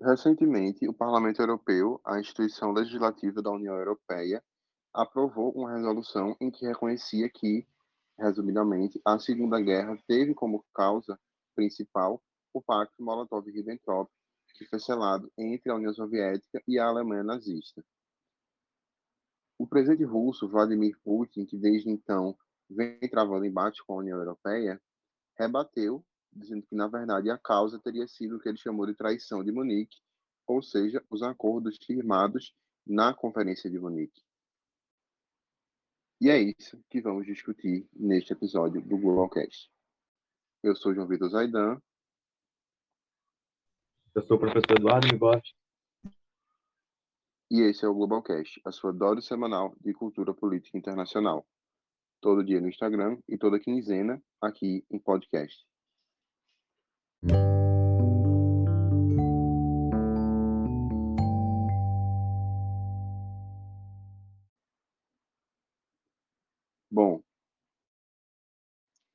Recentemente, o Parlamento Europeu, a instituição legislativa da União Europeia, aprovou uma resolução em que reconhecia que, resumidamente, a Segunda Guerra teve como causa principal o Pacto Molotov-Ribbentrop, que foi selado entre a União Soviética e a Alemanha nazista. O presidente russo, Vladimir Putin, que desde então vem travando embate com a União Europeia, rebateu, dizendo que, na verdade, a causa teria sido o que ele chamou de traição de Munique, ou seja, os acordos firmados na Conferência de Munique. E é isso que vamos discutir neste episódio do Globalcast. Eu sou João Vitor Zaidan. Eu sou o professor Eduardo Migotti. E esse é o Globalcast, a sua dose semanal de cultura política internacional. Todo dia no Instagram e toda quinzena aqui em podcast. Bom,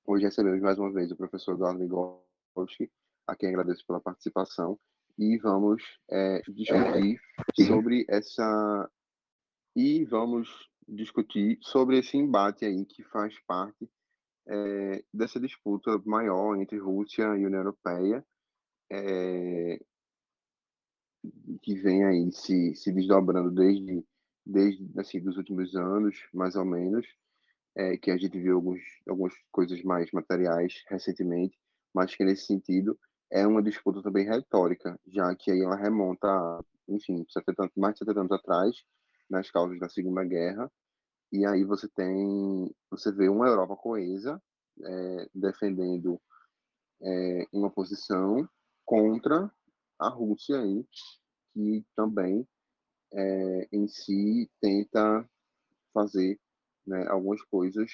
hoje recebemos mais uma vez o professor Eduardo Migotti, a quem agradeço pela participação, e vamos é, discutir sobre essa e vamos discutir sobre esse embate aí que faz parte é, dessa disputa maior entre Rússia e União Europeia, é, que vem aí se, se desdobrando desde desde assim dos últimos anos, mais ou menos, é, que a gente viu alguns, algumas coisas mais materiais recentemente, mas que nesse sentido é uma disputa também retórica, já que aí ela remonta, enfim, 70, mais de 70 anos atrás, nas causas da Segunda Guerra, e aí você tem, você vê uma Europa coesa é, defendendo é, uma posição contra a Rússia aí, que também é, em si tenta fazer né, algumas coisas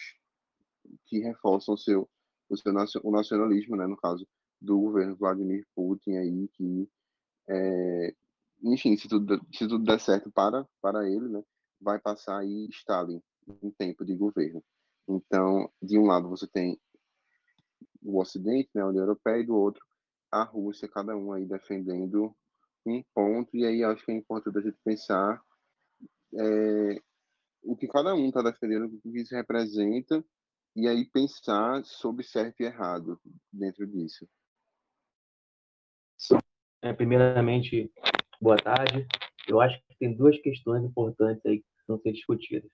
que reforçam o seu, o seu o nacionalismo, né, no caso do governo Vladimir Putin aí, que, enfim, se tudo, se tudo der certo para, para ele, né, vai passar aí Stalin em tempo de governo. Então, de um lado você tem o Ocidente, né, a União Europeia, e do outro a Rússia, cada um aí defendendo um ponto, e aí acho que é importante a gente pensar é, o que cada um está defendendo, o que isso representa, e aí pensar sobre certo e errado dentro disso. É, primeiramente, boa tarde. Eu acho que tem duas questões importantes aí que precisam ser discutidas.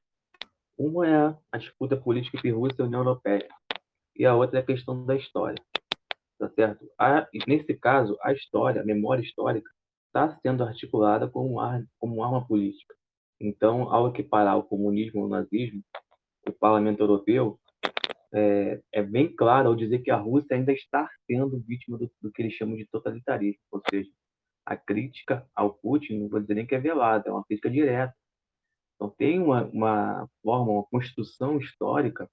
Uma é a disputa política entre Rússia e União Europeia, e a outra é a questão da história. Tá certo? A, nesse caso, a história, a memória histórica, está sendo articulada como, ar, como arma política. Então, ao equiparar o comunismo ao nazismo, o Parlamento Europeu é, é, bem claro ao dizer que a Rússia ainda está sendo vítima do, do, que eles chamam de totalitarismo, ou seja, a crítica ao Putin, não vou dizer nem que é velada, é uma crítica direta. Então, tem uma, uma forma, uma construção histórica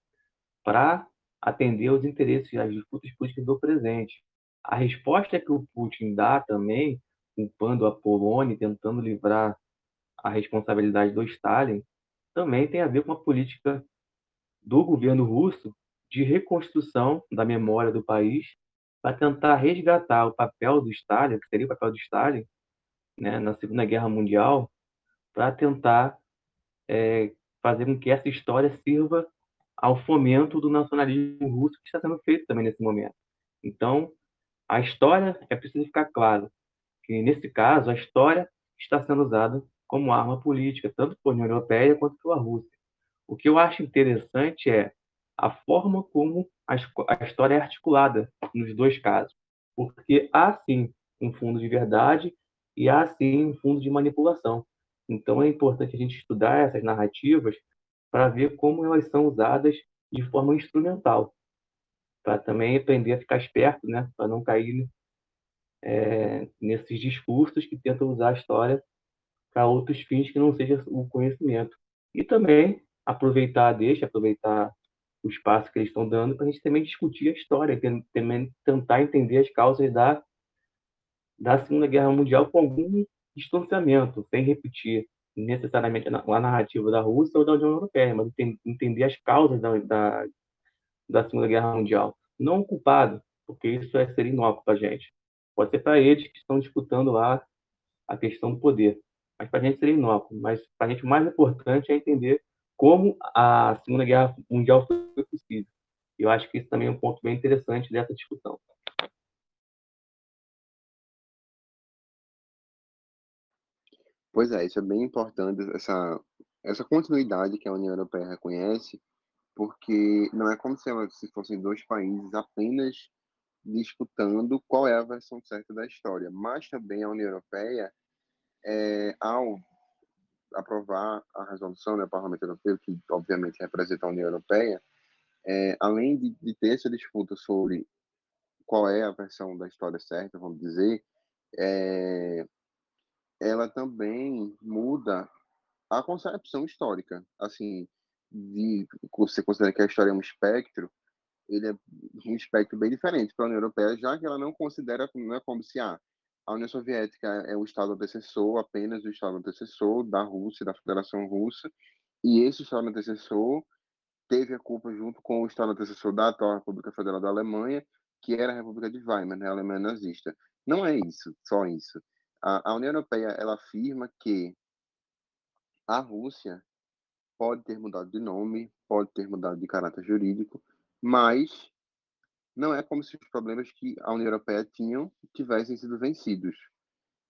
para atender aos interesses, às disputas políticas do presente. A resposta que o Putin dá também, culpando a Polônia, tentando livrar a responsabilidade do Stalin, também tem a ver com a política do governo russo de reconstrução da memória do país para tentar resgatar o papel do Stalin, que seria o papel do Stalin, né, na Segunda Guerra Mundial, para tentar é, fazer com que essa história sirva ao fomento do nacionalismo russo que está sendo feito também nesse momento. Então, a história é preciso ficar claro que nesse caso a história está sendo usada como arma política tanto por União Europeia quanto pela Rússia. O que eu acho interessante é a forma como a história é articulada nos dois casos, porque há sim um fundo de verdade e há sim um fundo de manipulação. Então é importante a gente estudar essas narrativas para ver como elas são usadas de forma instrumental, para também aprender a ficar esperto, né, para não cair é, nesses discursos que tentam usar a história para outros fins que não seja o conhecimento. E também aproveitar deixa, aproveitar o espaço que eles estão dando para a gente também discutir a história, também tentar entender as causas da, da Segunda Guerra Mundial com algum distanciamento, sem repetir necessariamente a narrativa da Rússia ou da União Europeia, mas entender as causas da, da, da Segunda Guerra Mundial. Não o culpado, porque isso é ser inócuo para a gente. Pode ser para eles que estão disputando lá a questão do poder. Mas para a gente seria inócuo. Mas para a gente o mais importante é entender como a Segunda Guerra Mundial foi possível. Eu acho que isso também é um ponto bem interessante dessa discussão. Pois é, isso é bem importante, essa, essa continuidade que a União Europeia reconhece, porque não é como se, se fossem dois países apenas disputando qual é a versão certa da história, mas também a União Europeia, é, ao aprovar a resolução do né, Parlamento Europeu, que obviamente representa a União Europeia, é, além de, de, ter essa disputa sobre qual é a versão da história certa, vamos dizer, é, ela também muda a concepção histórica. Assim, de você considera que a história é um espectro, ele é um espectro bem diferente para a União Europeia, já que ela não considera não é como se ah, a União Soviética é o Estado antecessor, apenas o Estado antecessor da Rússia, da Federação Russa, e esse Estado antecessor teve a culpa junto com o Estado antecessor da atual República Federal da Alemanha, que era a República de Weimar, né, a Alemanha nazista. Não é isso, só isso. A, a União Europeia ela afirma que a Rússia pode ter mudado de nome, pode ter mudado de caráter jurídico, mas não é como se os problemas que a União Europeia tinham tivessem sido vencidos.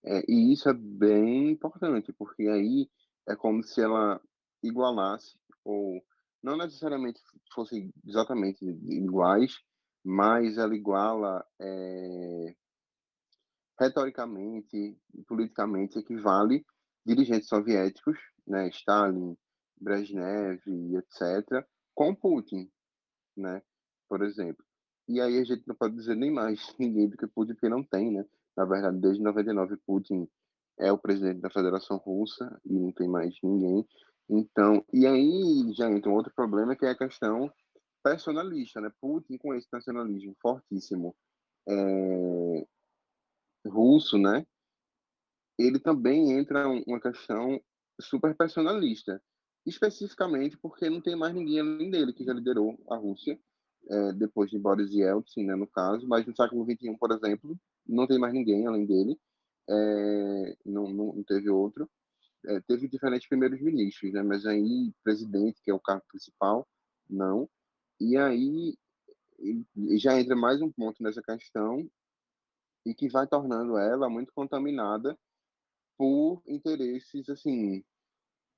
É, e isso é bem importante, porque aí é como se ela igualasse, ou não necessariamente fossem exatamente iguais, mas ela iguala é, retoricamente e politicamente equivale dirigentes soviéticos, né, Stalin, Brezhnev, etc., com Putin, né, por exemplo. E aí a gente não pode dizer nem mais ninguém do que Putin, porque não tem, né? Na verdade, desde 99, Putin é o presidente da Federação Russa e não tem mais ninguém. Então, e aí já entra um outro problema que é a questão personalista, né? Putin com esse nacionalismo fortíssimo é, russo, né? Ele também entra uma questão super personalista, especificamente porque não tem mais ninguém além dele que já liderou a Rússia, é, depois de Boris Yeltsin, né, no caso, mas no século XXI, por exemplo, não tem mais ninguém além dele, é, não, não, não, teve outro. É, teve diferentes primeiros ministros, né, mas aí presidente, que é o cargo principal, não. E aí já entra mais um ponto nessa questão e que vai tornando ela muito contaminada por interesses assim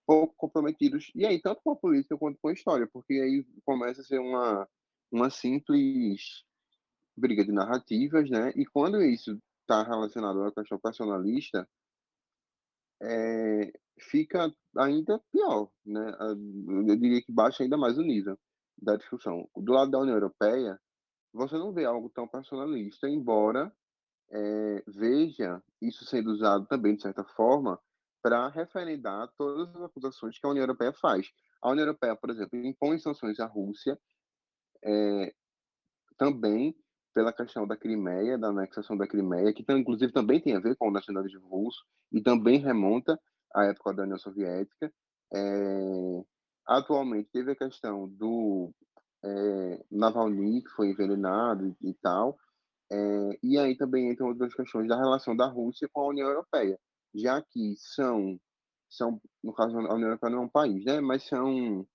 pouco comprometidos. E aí tanto com a política quanto com a história porque aí começa a ser uma uma simples briga de narrativas né? E quando isso está relacionado à questão personalista é, fica ainda pior né? Eu diria que baixa ainda mais o nível da discussão. Do lado da União Europeia você não vê algo tão personalista embora é, veja isso sendo usado também, de certa forma, para referendar todas as acusações que a União Europeia faz. A União Europeia, por exemplo, impõe sanções à Rússia, é, também pela questão da Crimeia, da anexação da Crimeia, que inclusive também tem a ver com o nacionalismo russo e também remonta à época da União Soviética. É, atualmente teve a questão do é, Navalny, que foi envenenado e, e tal, é, e aí também entram outras questões da relação da Rússia com a União Europeia, já que são, são no caso, a União Europeia não é um país, né? mas são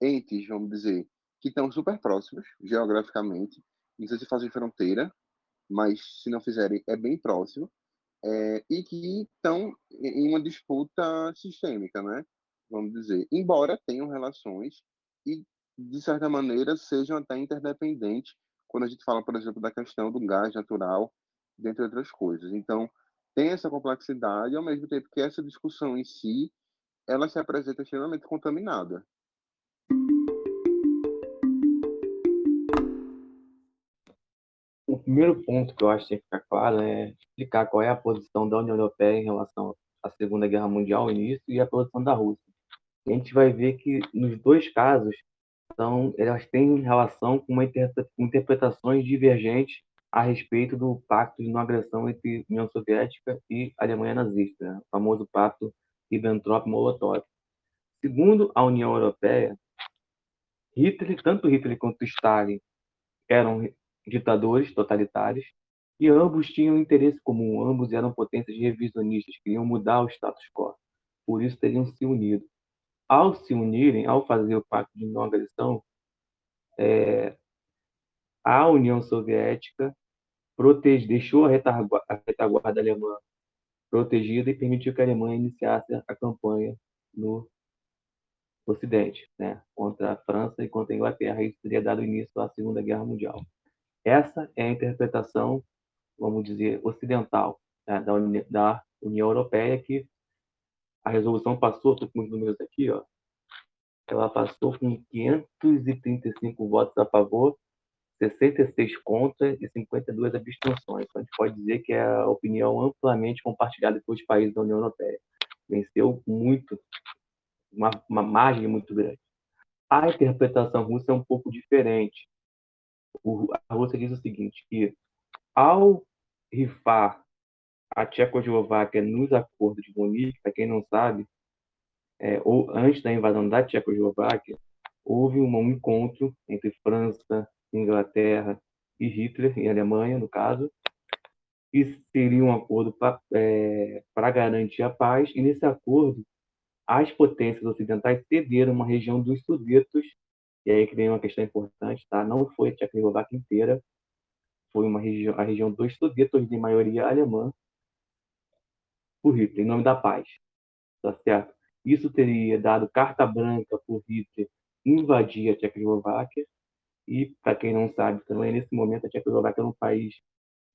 entes, vamos dizer, que estão super próximos geograficamente, não sei se fazem fronteira, mas se não fizerem, é bem próximo, é, e que estão em uma disputa sistêmica, né? vamos dizer, embora tenham relações e, de certa maneira, sejam até interdependentes quando a gente fala, por exemplo, da questão do gás natural, dentre outras coisas. Então, tem essa complexidade, ao mesmo tempo que essa discussão em si, ela se apresenta extremamente contaminada. O primeiro ponto que eu acho que tem que ficar claro é explicar qual é a posição da União Europeia em relação à Segunda Guerra Mundial, início, e a posição da Rússia. a gente vai ver que, nos dois casos, então, elas têm relação com uma interpretações divergentes a respeito do pacto de não agressão entre União Soviética e Alemanha nazista, né? o famoso pacto Ribbentrop-Molotov. Segundo a União Europeia, Hitler, tanto Hitler quanto Stalin eram ditadores totalitários E ambos tinham interesse comum, ambos eram potências revisionistas, queriam mudar o status quo. Por isso teriam se unido. Ao se unirem, ao fazer o pacto de não agressão, é, a União Soviética protege, deixou a retaguarda, a retaguarda alemã protegida e permitiu que a Alemanha iniciasse a campanha no Ocidente, né, contra a França e contra a Inglaterra. Isso teria dado início à Segunda Guerra Mundial. Essa é a interpretação, vamos dizer, ocidental né, da, da União Europeia, que a resolução passou, estou com os números aqui, ó, ela passou com 535 votos a favor, 66 contra e 52 abstenções. Então, a gente pode dizer que é a opinião amplamente compartilhada pelos países da União Europeia. Venceu muito, uma, uma margem muito grande. A interpretação russa é um pouco diferente. O, a Rússia diz o seguinte, que ao rifar a Tchecoslováquia nos acordos de Munique, para quem não sabe, é, ou antes da invasão da Tchecoslováquia, houve um encontro entre França, Inglaterra e Hitler, em Alemanha, no caso, e seria um acordo para é, garantir a paz, e nesse acordo as potências ocidentais cederam uma região dos Sudetos, e aí que vem uma questão importante, tá? não foi a Tchecoslováquia inteira, foi uma região, a região dos Sudetos, de maioria alemã, por Hitler, em nome da paz. Tá certo? Isso teria dado carta branca por Hitler invadir a Tchecoslováquia. E, para quem não sabe, também nesse momento a Tchecoslováquia é um país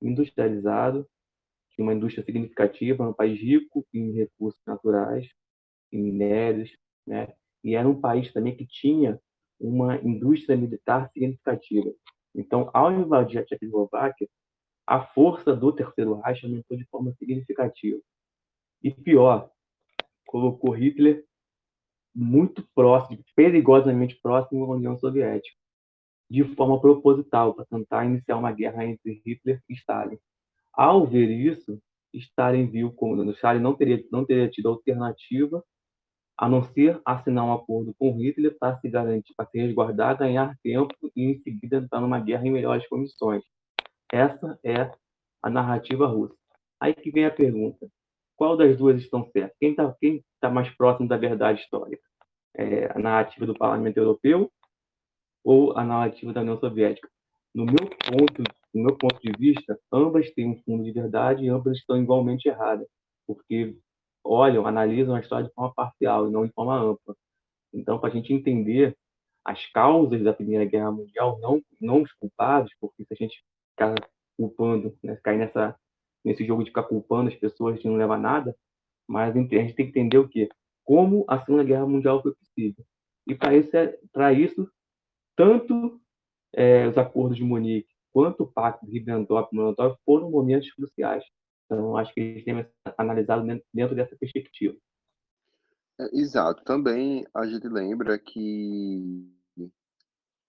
industrializado, tinha uma indústria significativa, um país rico em recursos naturais, em minérios, né? E era um país também que tinha uma indústria militar significativa. Então, ao invadir a Tchecoslováquia, a força do Terceiro Reich aumentou de forma significativa. E pior, colocou Hitler muito próximo, perigosamente próximo à União Soviética, de forma proposital, para tentar iniciar uma guerra entre Hitler e Stalin. Ao ver isso, Stalin viu como Stalin não teria não teria tido alternativa a não ser assinar um acordo com Hitler para se garantir, para se resguardar, ganhar tempo e em seguida entrar numa guerra em melhores condições. Essa é a narrativa russa. Aí que vem a pergunta: qual das duas estão certas? Quem está tá mais próximo da verdade histórica? É a narrativa do Parlamento Europeu ou a narrativa da União Soviética? No meu ponto, no meu ponto de vista, ambas têm um fundo de verdade e ambas estão igualmente erradas, porque olham, analisam a história de forma parcial e não de forma ampla. Então, para a gente entender as causas da Primeira Guerra Mundial, não, não os culpados, porque se a gente ficar culpando, né, cair nessa nesse jogo de ficar culpando as pessoas de não levar nada, mas a gente tem que entender o quê? Como a Segunda Guerra Mundial foi possível. E para isso, é, isso, tanto é, os acordos de Munique quanto o Pacto de Ribbentrop-Molotov foram momentos cruciais. Então, acho que eles têm analisado dentro dessa perspectiva. É, exato. Também a gente lembra que,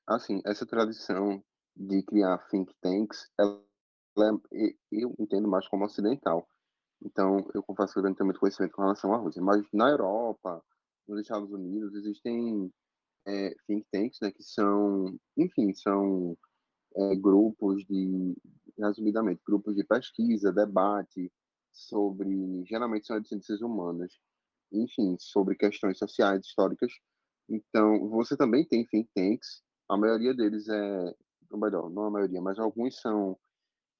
assim, essa tradição de criar think tanks, ela eu entendo mais como ocidental. Então, eu confesso que eu não tenho muito conhecimento com relação à Rússia. Mas na Europa, nos Estados Unidos, existem é, think tanks, né, que são, enfim, são é, grupos de, resumidamente, grupos de pesquisa, debate sobre, geralmente são de ciências humanas, enfim, sobre questões sociais, históricas. Então, você também tem think tanks, a maioria deles é, ou melhor, não a maioria, mas alguns são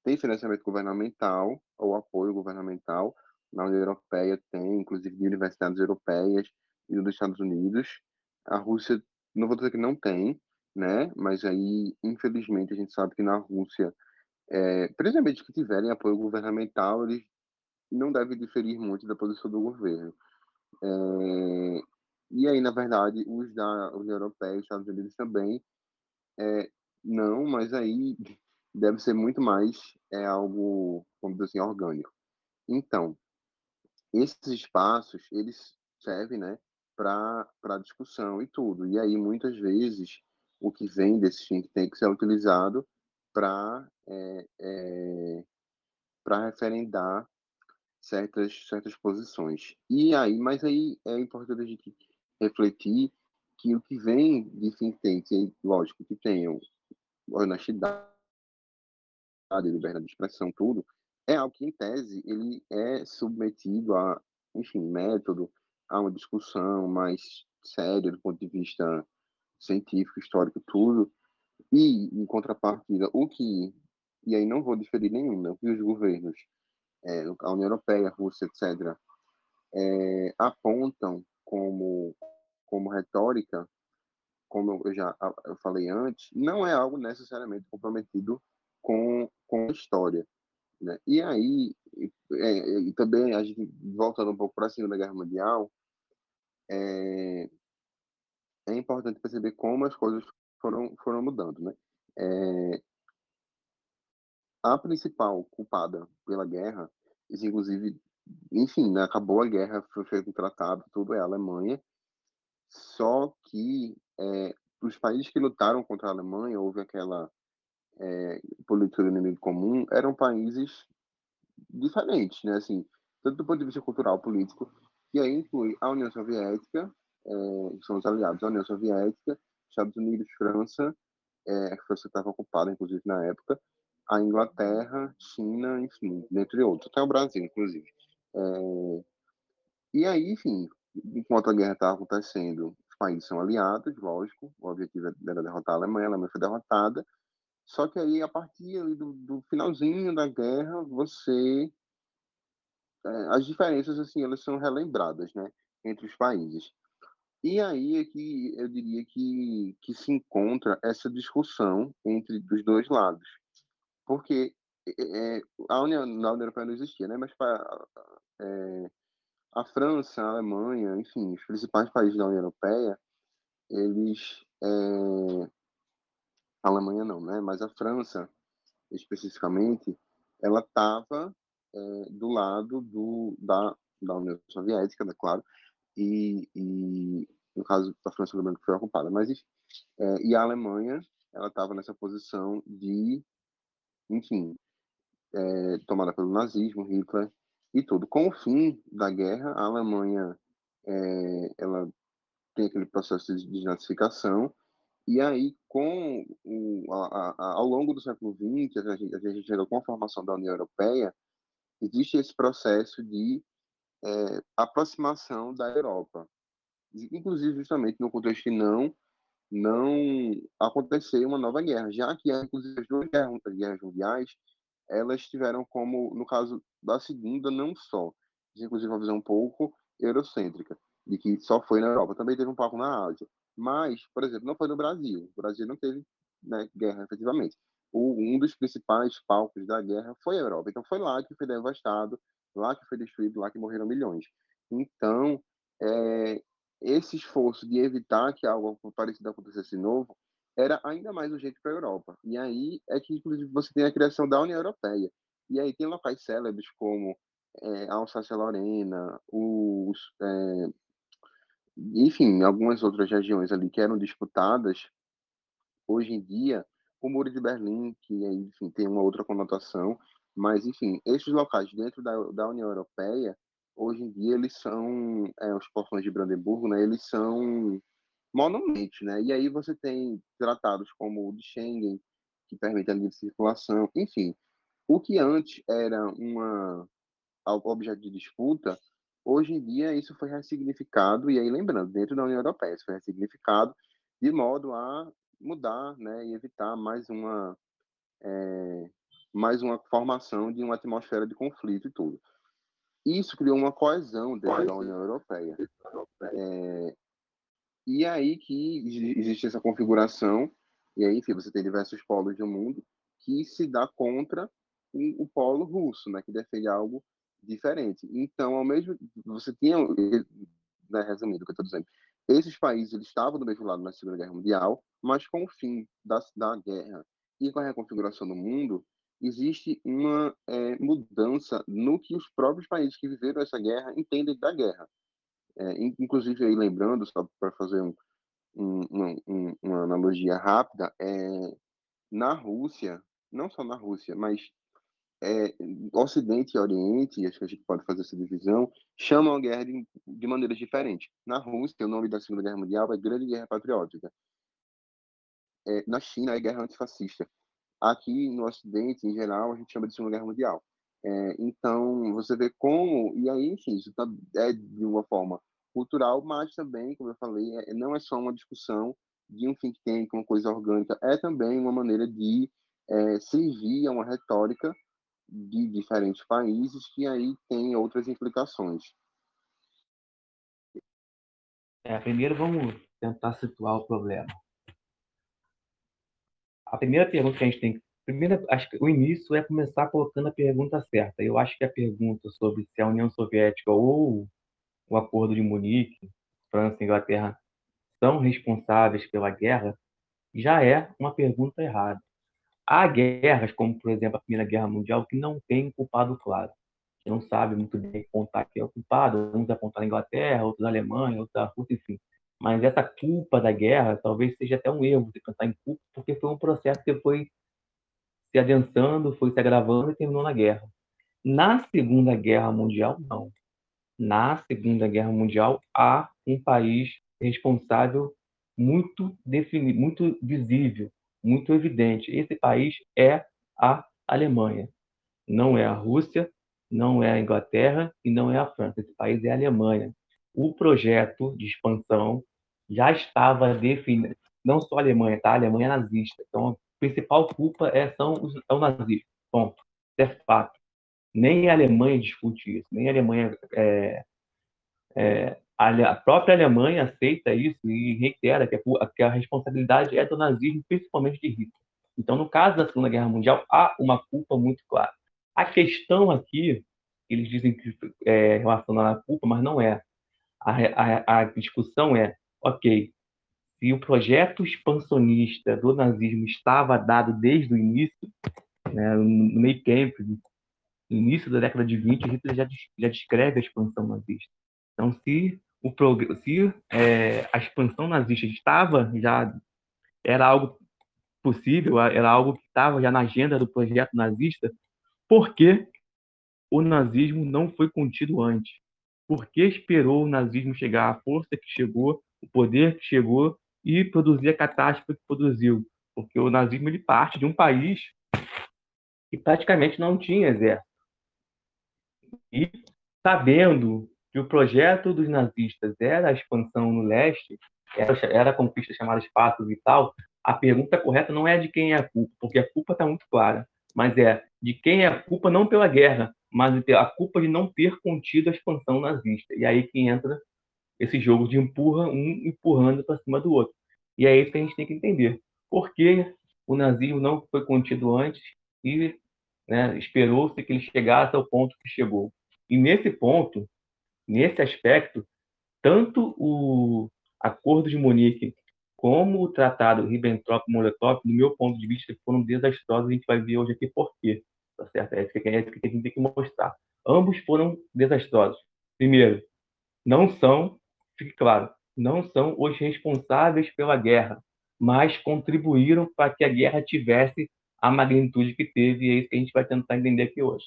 tem financiamento governamental ou apoio governamental. Na União Europeia tem, inclusive de universidades europeias e dos Estados Unidos. A Rússia, não vou dizer que não tem, né? Mas aí, infelizmente, a gente sabe que na Rússia, é, principalmente que tiverem apoio governamental, eles não devem diferir muito da posição do governo. É, e aí, na verdade, os da União Europeia e Estados Unidos também é, não, mas aí deve ser muito mais é algo, vamos dizer assim, orgânico. Então, esses espaços, eles servem, né, para discussão e tudo. E aí, muitas vezes, o que vem desses think tanks é utilizado para é, é, para referendar certas certas posições. E aí, mas aí é importante a gente refletir que o que vem de think tanks, lógico que tem honestidade liberdade de expressão, tudo, é algo que, em tese, ele é submetido a, enfim, método, a uma discussão mais séria do ponto de vista científico, histórico, tudo. E, em contrapartida, o que, e aí não vou diferir nenhum, né, o que os governos, é, a União Europeia, a Rússia, etc., é, apontam como, como retórica, como eu já eu falei antes, não é algo necessariamente comprometido com, com a história. Né? E aí, é, e também, a gente, voltando um pouco para a Segunda Guerra Mundial, é, é importante perceber como as coisas foram, foram mudando. Né? É, a principal culpada pela guerra, inclusive, enfim, né, acabou a guerra, foi feito um tratado, tudo é a Alemanha, só que é, os países que lutaram contra a Alemanha, houve aquela é, política do inimigo comum, eram países diferentes, né? Assim, tanto do ponto de vista cultural, político, que aí inclui a União Soviética, é, que são os aliados da União Soviética, Estados Unidos, França, é, a França estava ocupada, inclusive, na época, a Inglaterra, China, enfim, dentre outros, até o Brasil, inclusive. É, e aí, enfim, enquanto a guerra estava acontecendo, os países são aliados, lógico, o objetivo era derrotar a Alemanha, a Alemanha foi derrotada, só que aí, a partir do, do finalzinho da guerra, você... É, as diferenças, assim, elas são relembradas, né, entre os países. E aí é que eu diria que, que se encontra essa discussão entre os dois lados. Porque é, a União, União Europeia não existia, né? Mas para é, a França, a Alemanha, enfim, os principais países da União Europeia, eles é, a Alemanha não, né? Mas a França, especificamente, ela estava é, do lado do, da, da União Soviética, né, claro, e, e no caso da França, lembrando que foi ocupada, mas é, e a Alemanha, ela estava nessa posição de, enfim, é, tomada pelo nazismo, Hitler e tudo. Com o fim da guerra, a Alemanha, ela tem aquele processo de desnazificação e aí, com o, a, a, ao longo do século XX, a gente, a gente chega com a formação da União Europeia, existe esse processo de é, aproximação da Europa. Inclusive, justamente no contexto que não, não acontecer uma nova guerra, já que, inclusive, as duas guerras, guerras mundiais, elas tiveram como, no caso da segunda, não só, inclusive uma visão um pouco eurocêntrica, de que só foi na Europa, também teve um pouco na Ásia. Mas, por exemplo, não foi no Brasil. O Brasil não teve né, guerra, efetivamente. O, um dos principais palcos da guerra foi a Europa. Então, foi lá que foi devastado, lá que foi destruído, lá que morreram milhões. Então, é, esse esforço de evitar que algo parecido acontecesse novo era ainda mais urgente para a Europa. E aí é que, inclusive, você tem a criação da União Europeia. E aí tem locais célebres como é, Alsácia-Lorena, os é, enfim, algumas outras regiões ali que eram disputadas, hoje em dia, o Muro de Berlim, que enfim, tem uma outra conotação, mas, enfim, esses locais dentro da, da União Europeia, hoje em dia, eles são, é, os portões de Brandemburgo, né, eles são monumentos, né, e aí você tem tratados como o de Schengen, que permite a livre circulação, enfim, o que antes era uma objeto de disputa, Hoje em dia, isso foi ressignificado, e aí lembrando, dentro da União Europeia, isso foi ressignificado de modo a mudar né, e evitar mais uma, é, mais uma formação de uma atmosfera de conflito e tudo. Isso criou uma coesão dentro da União Europeia. É, e aí que existe essa configuração, e aí, enfim, você tem diversos polos do mundo que se dá contra o, o polo russo, né, que defende algo diferente. Então, ao mesmo você tinha, né, resumindo o que eu estou dizendo, esses países eles estavam do mesmo lado na Segunda Guerra Mundial, mas com o fim da, da guerra e com a reconfiguração do mundo, existe uma é, mudança no que os próprios países que viveram essa guerra entendem da guerra. É, inclusive, aí lembrando, só para fazer um, um, um, uma analogia rápida, é, na Rússia, não só na Rússia, mas é, Ocidente e Oriente, acho que a gente pode fazer essa divisão, chamam a guerra de, de maneiras diferentes. Na Rússia, o nome da Segunda Guerra Mundial é Grande Guerra Patriótica. É, na China, é Guerra Antifascista. aqui no Ocidente, em geral, a gente chama de Segunda Guerra Mundial. É, então, você vê como, e aí, enfim, isso tá, é de uma forma cultural, mas também, como eu falei, é, não é só uma discussão de um think tank, uma coisa orgânica, é também uma maneira de é, servir a uma retórica de diferentes países que aí tem outras implicações. É, primeiro vamos tentar situar o problema. A primeira pergunta que a gente tem Primeiro, acho que o início é começar colocando a pergunta certa. Eu acho que a pergunta sobre se a União Soviética ou o Acordo de Munique, França e Inglaterra, são responsáveis pela guerra, já é uma pergunta errada. Há guerras, como por exemplo a Primeira Guerra Mundial, que não tem culpado claro. Que não sabe muito bem contar quem é o culpado. Uns apontam a Inglaterra, outros a Alemanha, outros a Rússia, enfim. Mas essa culpa da guerra talvez seja até um erro de pensar em culpa, porque foi um processo que foi se adensando, foi se agravando e terminou na guerra. Na Segunda Guerra Mundial, não. Na Segunda Guerra Mundial, há um país responsável muito definido, muito visível, muito evidente. Esse país é a Alemanha. Não é a Rússia, não é a Inglaterra e não é a França. Esse país é a Alemanha. O projeto de expansão já estava definido. Não só a Alemanha, tá? A Alemanha nazista. Então, principal culpa é, são os, é o nazismo. Ponto. é fato. Nem a Alemanha discute isso, nem a Alemanha. É, é, a, própria Alemanha aceita isso e reitera que a, que a responsabilidade é do nazismo, principalmente de Hitler. Então, no caso da Segunda Guerra Mundial, há uma culpa muito clara. A questão aqui, eles dizem que é relacionada à culpa, mas não é. A, a, a discussão é, ok, se o projeto expansionista do nazismo estava dado desde o início, né, no meio tempo, no início da década de 20, Hitler já, já descreve a expansão nazista. Então, se, o, se é, a expansão nazista estava já era algo possível, era algo que estava já na agenda do projeto nazista, por que o nazismo não foi contido antes? Por que esperou o nazismo chegar, a força que chegou, o poder que chegou e produzir a catástrofe que produziu, porque o nazismo ele parte de um país que praticamente não tinha exército. E sabendo que o projeto dos nazistas era a expansão no leste, era, era a conquista chamada espaço vital, a pergunta correta não é de quem é a culpa, porque a culpa está muito clara, mas é de quem é a culpa não pela guerra, mas a culpa de não ter contido a expansão nazista. E aí que entra esse jogo de empurra um empurrando para cima do outro. E é isso que a gente tem que entender. Por que o nazismo não foi contido antes e né, esperou-se que ele chegasse ao ponto que chegou? E nesse ponto, nesse aspecto, tanto o Acordo de Munique como o Tratado Ribbentrop-Molotov, no meu ponto de vista, foram desastrosos. A gente vai ver hoje aqui por quê. Tá certo? É isso que, é isso que a gente tem que mostrar. Ambos foram desastrosos. Primeiro, não são, fique claro, não são os responsáveis pela guerra, mas contribuíram para que a guerra tivesse a magnitude que teve, e é isso que a gente vai tentar entender aqui hoje.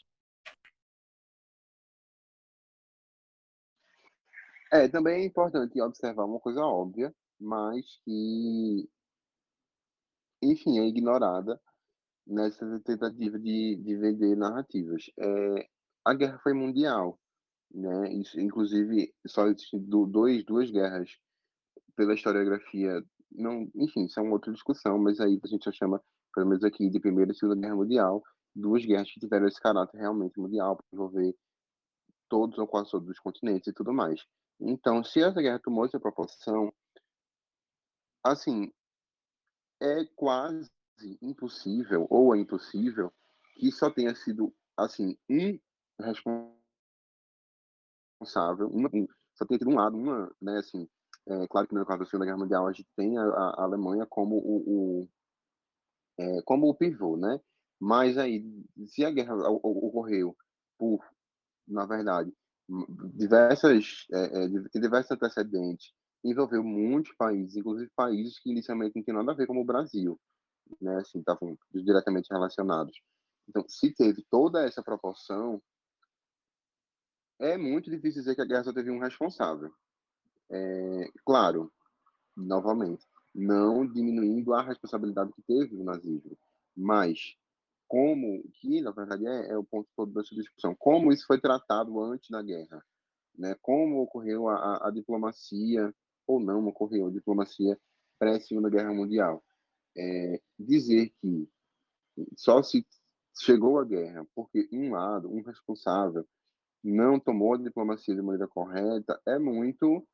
É, também é importante observar uma coisa óbvia, mas que, enfim, é ignorada nessa tentativa de, de vender narrativas. É, a guerra foi mundial, né? Isso, inclusive, só existem dois, duas guerras pela historiografia, não, enfim, isso é uma outra discussão, mas aí a gente já chama, pelo menos aqui, de Primeira e Segunda Guerra Mundial, duas guerras que tiveram esse caráter realmente mundial, para envolver todos ou quase todos os continentes e tudo mais. Então, se essa guerra tomou essa proporção, assim, é quase impossível, ou é impossível, que só tenha sido, assim, um responsável uma, um, só tem tido um lado, uma, né, assim, é, claro que no caso da Segunda Guerra Mundial a gente tem a, a Alemanha como o, o é, como o pivô, né? Mas aí, se a guerra ocorreu por, na verdade, diversas, é, é, diversos antecedentes, envolveu muitos países, inclusive países que inicialmente não tinham nada a ver como o Brasil, né? Assim, estavam diretamente relacionados. Então, se teve toda essa proporção, é muito difícil dizer que a guerra só teve um responsável. É, claro, novamente, não diminuindo a responsabilidade que teve o nazismo. Mas como, que na verdade é, é o ponto todo dessa discussão, como isso foi tratado antes da guerra, né? Como ocorreu a, a, diplomacia ou não ocorreu a diplomacia pré-segunda guerra mundial. É, dizer que só se chegou a guerra porque um lado, um responsável, não tomou a diplomacia de maneira correta é muito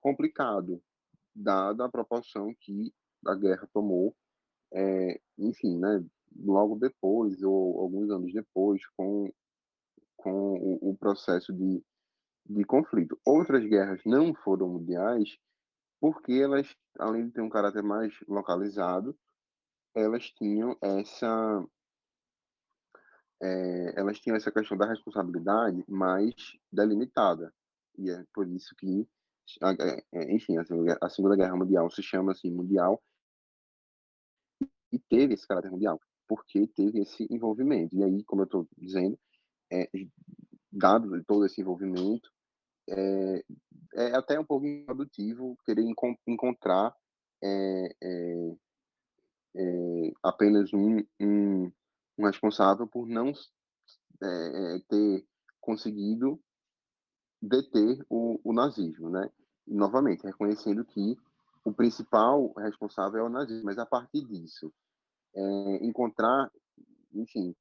complicado, dada a proporção que a guerra tomou, é, enfim, né, logo depois ou alguns anos depois, com, com o, o processo de, de conflito. Outras guerras não foram mundiais porque elas, além de ter um caráter mais localizado, elas tinham essa é, elas tinham essa questão da responsabilidade mais delimitada e é por isso que enfim a segunda, a segunda guerra mundial se chama assim mundial e teve esse caráter mundial porque teve esse envolvimento e aí como eu estou dizendo é, dado todo esse envolvimento é, é até um pouco improdutivo querer enco encontrar é, é, é, apenas um, um, um, responsável por não é, ter conseguido deter o, o nazismo, né? E, novamente, reconhecendo que o principal responsável é o nazismo, mas a partir disso, é, encontrar, enfim,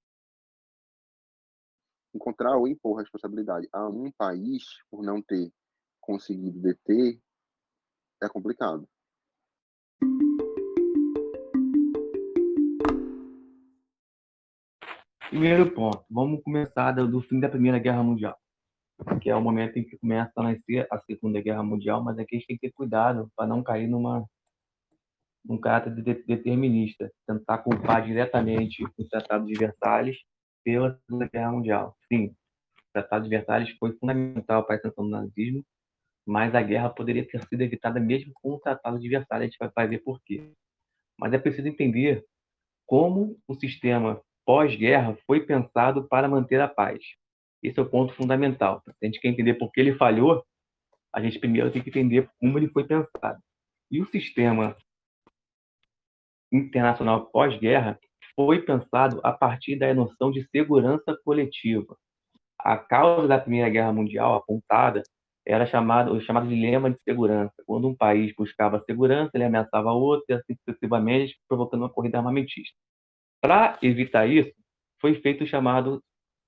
encontrar ou impor responsabilidade a um país por não ter conseguido deter é complicado. Primeiro ponto, vamos começar do fim da Primeira Guerra Mundial, que é o momento em que começa a nascer a Segunda Guerra Mundial, mas aqui a gente tem que ter cuidado para não cair numa num caráter de determinista, tentar culpar diretamente o Tratado de Versalhes pela Segunda Guerra Mundial. Sim, o Tratado de Versalhes foi fundamental para a extensão do nazismo, mas a guerra poderia ter sido evitada mesmo com o Tratado de Versalhes, a gente vai ver por quê. Mas é preciso entender como o sistema pós-guerra foi pensado para manter a paz. Esse é o ponto fundamental. Se a gente quer entender por que ele falhou, a gente primeiro tem que entender como ele foi pensado. E o sistema internacional pós-guerra foi pensado a partir da noção de segurança coletiva. A causa da Primeira Guerra Mundial apontada era chamado, o chamado dilema de segurança. Quando um país buscava segurança, ele ameaçava outro e assim sucessivamente, provocando uma corrida armamentista. Para evitar isso, foi feito o chamado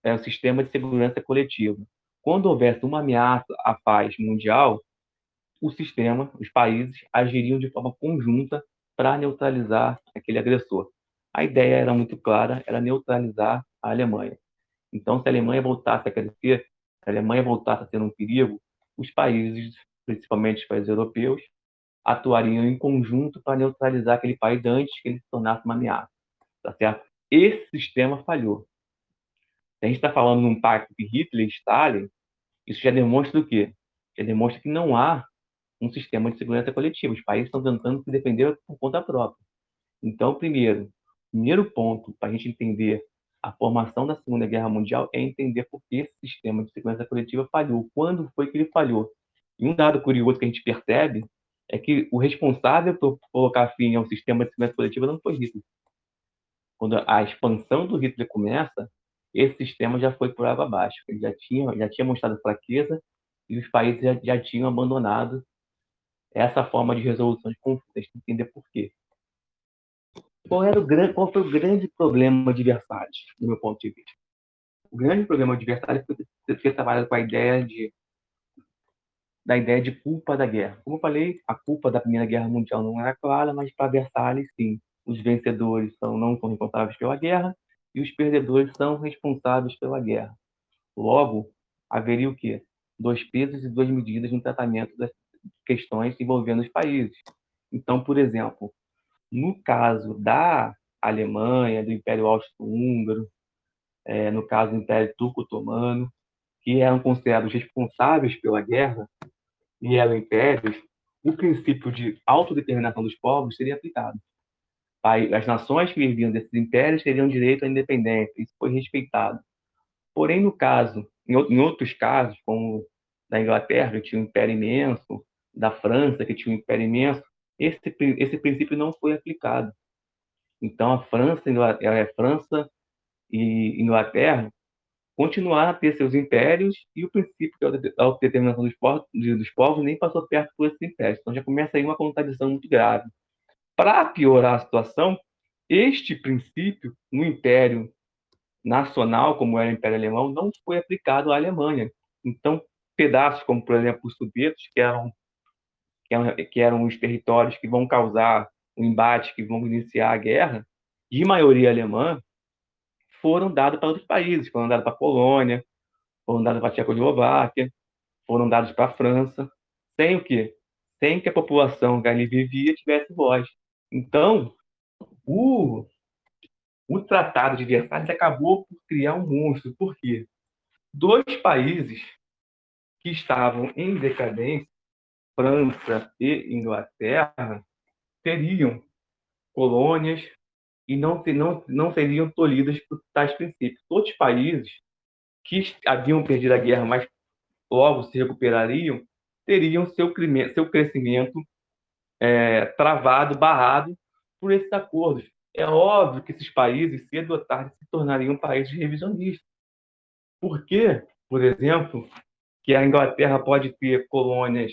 é, o sistema de segurança coletiva. Quando houvesse uma ameaça à paz mundial, o sistema, os países, agiriam de forma conjunta para neutralizar aquele agressor. A ideia era muito clara, era neutralizar a Alemanha. Então, se a Alemanha voltasse a crescer, se a Alemanha voltasse a ser um perigo, os países, principalmente os países europeus, atuariam em conjunto para neutralizar aquele país antes que ele se tornasse uma ameaça. Tá certo? Esse sistema falhou. Se a gente está falando num pacto de Hitler e Stalin, isso já demonstra o quê? Já demonstra que não há um sistema de segurança coletiva. Os países estão tentando se defender por conta própria. Então, primeiro, primeiro ponto para a gente entender a formação da Segunda Guerra Mundial é entender por que esse sistema de segurança coletiva falhou, quando foi que ele falhou. E um dado curioso que a gente percebe é que o responsável por colocar fim ao sistema de segurança coletiva não foi Hitler, quando a expansão do Hitler começa, esse sistema já foi por água abaixo. Ele já tinha, já tinha mostrado fraqueza e os países já, já tinham abandonado essa forma de resolução de conflitos. Tem que entender por quê. Qual, era o qual foi o grande problema de Versalhes, do meu ponto de vista? O grande problema de Versalhes foi ter trabalhado com a ideia de da ideia de culpa da guerra. Como eu falei, a culpa da Primeira Guerra Mundial não era clara, mas para Versalhes, sim os vencedores são, não são responsáveis pela guerra e os perdedores são responsáveis pela guerra. Logo, haveria o quê? Dois pesos e duas medidas no tratamento das questões envolvendo os países. Então, por exemplo, no caso da Alemanha, do Império Austro-Húngaro, é, no caso do Império Turco-Otomano, que eram considerados responsáveis pela guerra e eram impérios, o princípio de autodeterminação dos povos seria aplicado as nações que viviam desses impérios teriam direito à independência, isso foi respeitado. Porém, no caso, em outros casos, como da Inglaterra, que tinha um império imenso, da França, que tinha um império imenso, esse, esse princípio não foi aplicado. Então, a França, a França e Inglaterra continuaram a ter seus impérios e o princípio da autodeterminação dos povos, dos povos nem passou perto por esses impérios. Então, já começa aí uma contradição muito grave. Para piorar a situação, este princípio, no Império Nacional, como era o Império Alemão, não foi aplicado à Alemanha. Então, pedaços como, por exemplo, os Sudetos, que eram, que eram, que eram os territórios que vão causar o embate, que vão iniciar a guerra, de maioria alemã, foram dados para outros países, foram dados para a Polônia, foram dados para a Tchecoslováquia, foram dados para a França, sem o quê? Sem que a população que ali vivia tivesse voz. Então, o, o Tratado de Versalhes acabou por criar um monstro. Por quê? Dois países que estavam em decadência, França e Inglaterra, teriam colônias e não, não, não seriam tolhidas por tais princípios. Outros países que haviam perdido a guerra, mas logo se recuperariam, teriam seu, seu crescimento é, travado, barrado por esses acordos. É óbvio que esses países, cedo ou tarde, se tornariam países revisionistas. Por quê? Por exemplo, que a Inglaterra pode ter colônias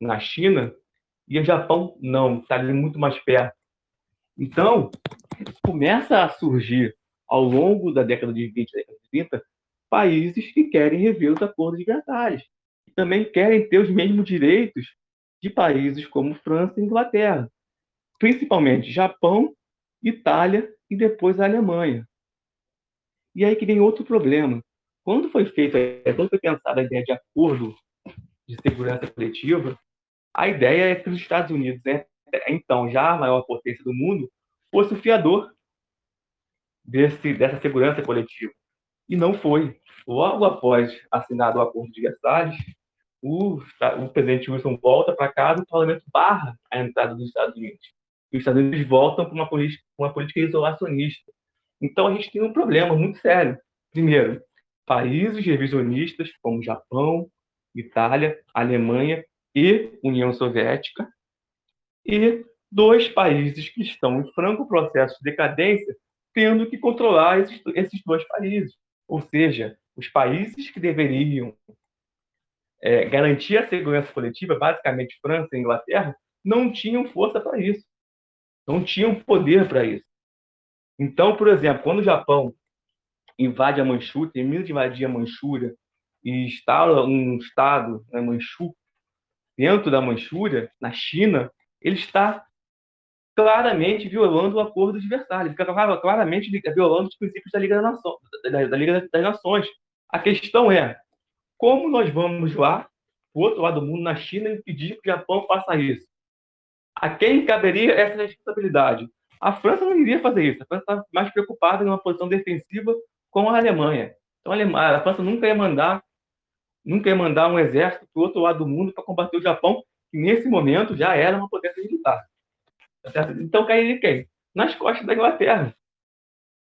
na China e o Japão não, está ali muito mais perto. Então, começa a surgir ao longo da década de 20 e 30 países que querem rever os acordos de Versalhes. E também querem ter os mesmos direitos de países como França e Inglaterra, principalmente Japão, Itália e depois a Alemanha. E aí que vem outro problema. Quando foi feito, quando foi pensada a ideia de acordo de segurança coletiva, a ideia é que os Estados Unidos, né, então já a maior potência do mundo, fosse o fiador desse, dessa segurança coletiva. E não foi. Logo após assinado o Acordo de Versalhes, o, o presidente Wilson volta para casa e o parlamento barra a entrada dos Estados Unidos. E os Estados Unidos voltam para uma política, uma política isolacionista. Então a gente tem um problema muito sério. Primeiro, países revisionistas como Japão, Itália, Alemanha e União Soviética, e dois países que estão em franco processo de decadência, tendo que controlar esses, esses dois países. Ou seja, os países que deveriam é, garantir a segurança coletiva, basicamente França e Inglaterra, não tinham força para isso, não tinham poder para isso. Então, por exemplo, quando o Japão invade a Manchúria, termina de invadir a Manchúria e instala um estado, né, Manchu, dentro da Manchúria, na China, ele está claramente violando o acordo de Versalhes, claramente violando os princípios da Liga, da, da Liga das Nações. A questão é, como nós vamos lá, do outro lado do mundo, na China, impedir que o Japão faça isso? A quem caberia essa responsabilidade? A França não iria fazer isso. A França está mais preocupada em uma posição defensiva com a Alemanha. Então, a, Alemanha, a França nunca ia mandar nunca ia mandar um exército para o outro lado do mundo para combater o Japão, que nesse momento já era uma potência militar. Então cairia quem? Nas costas da Inglaterra.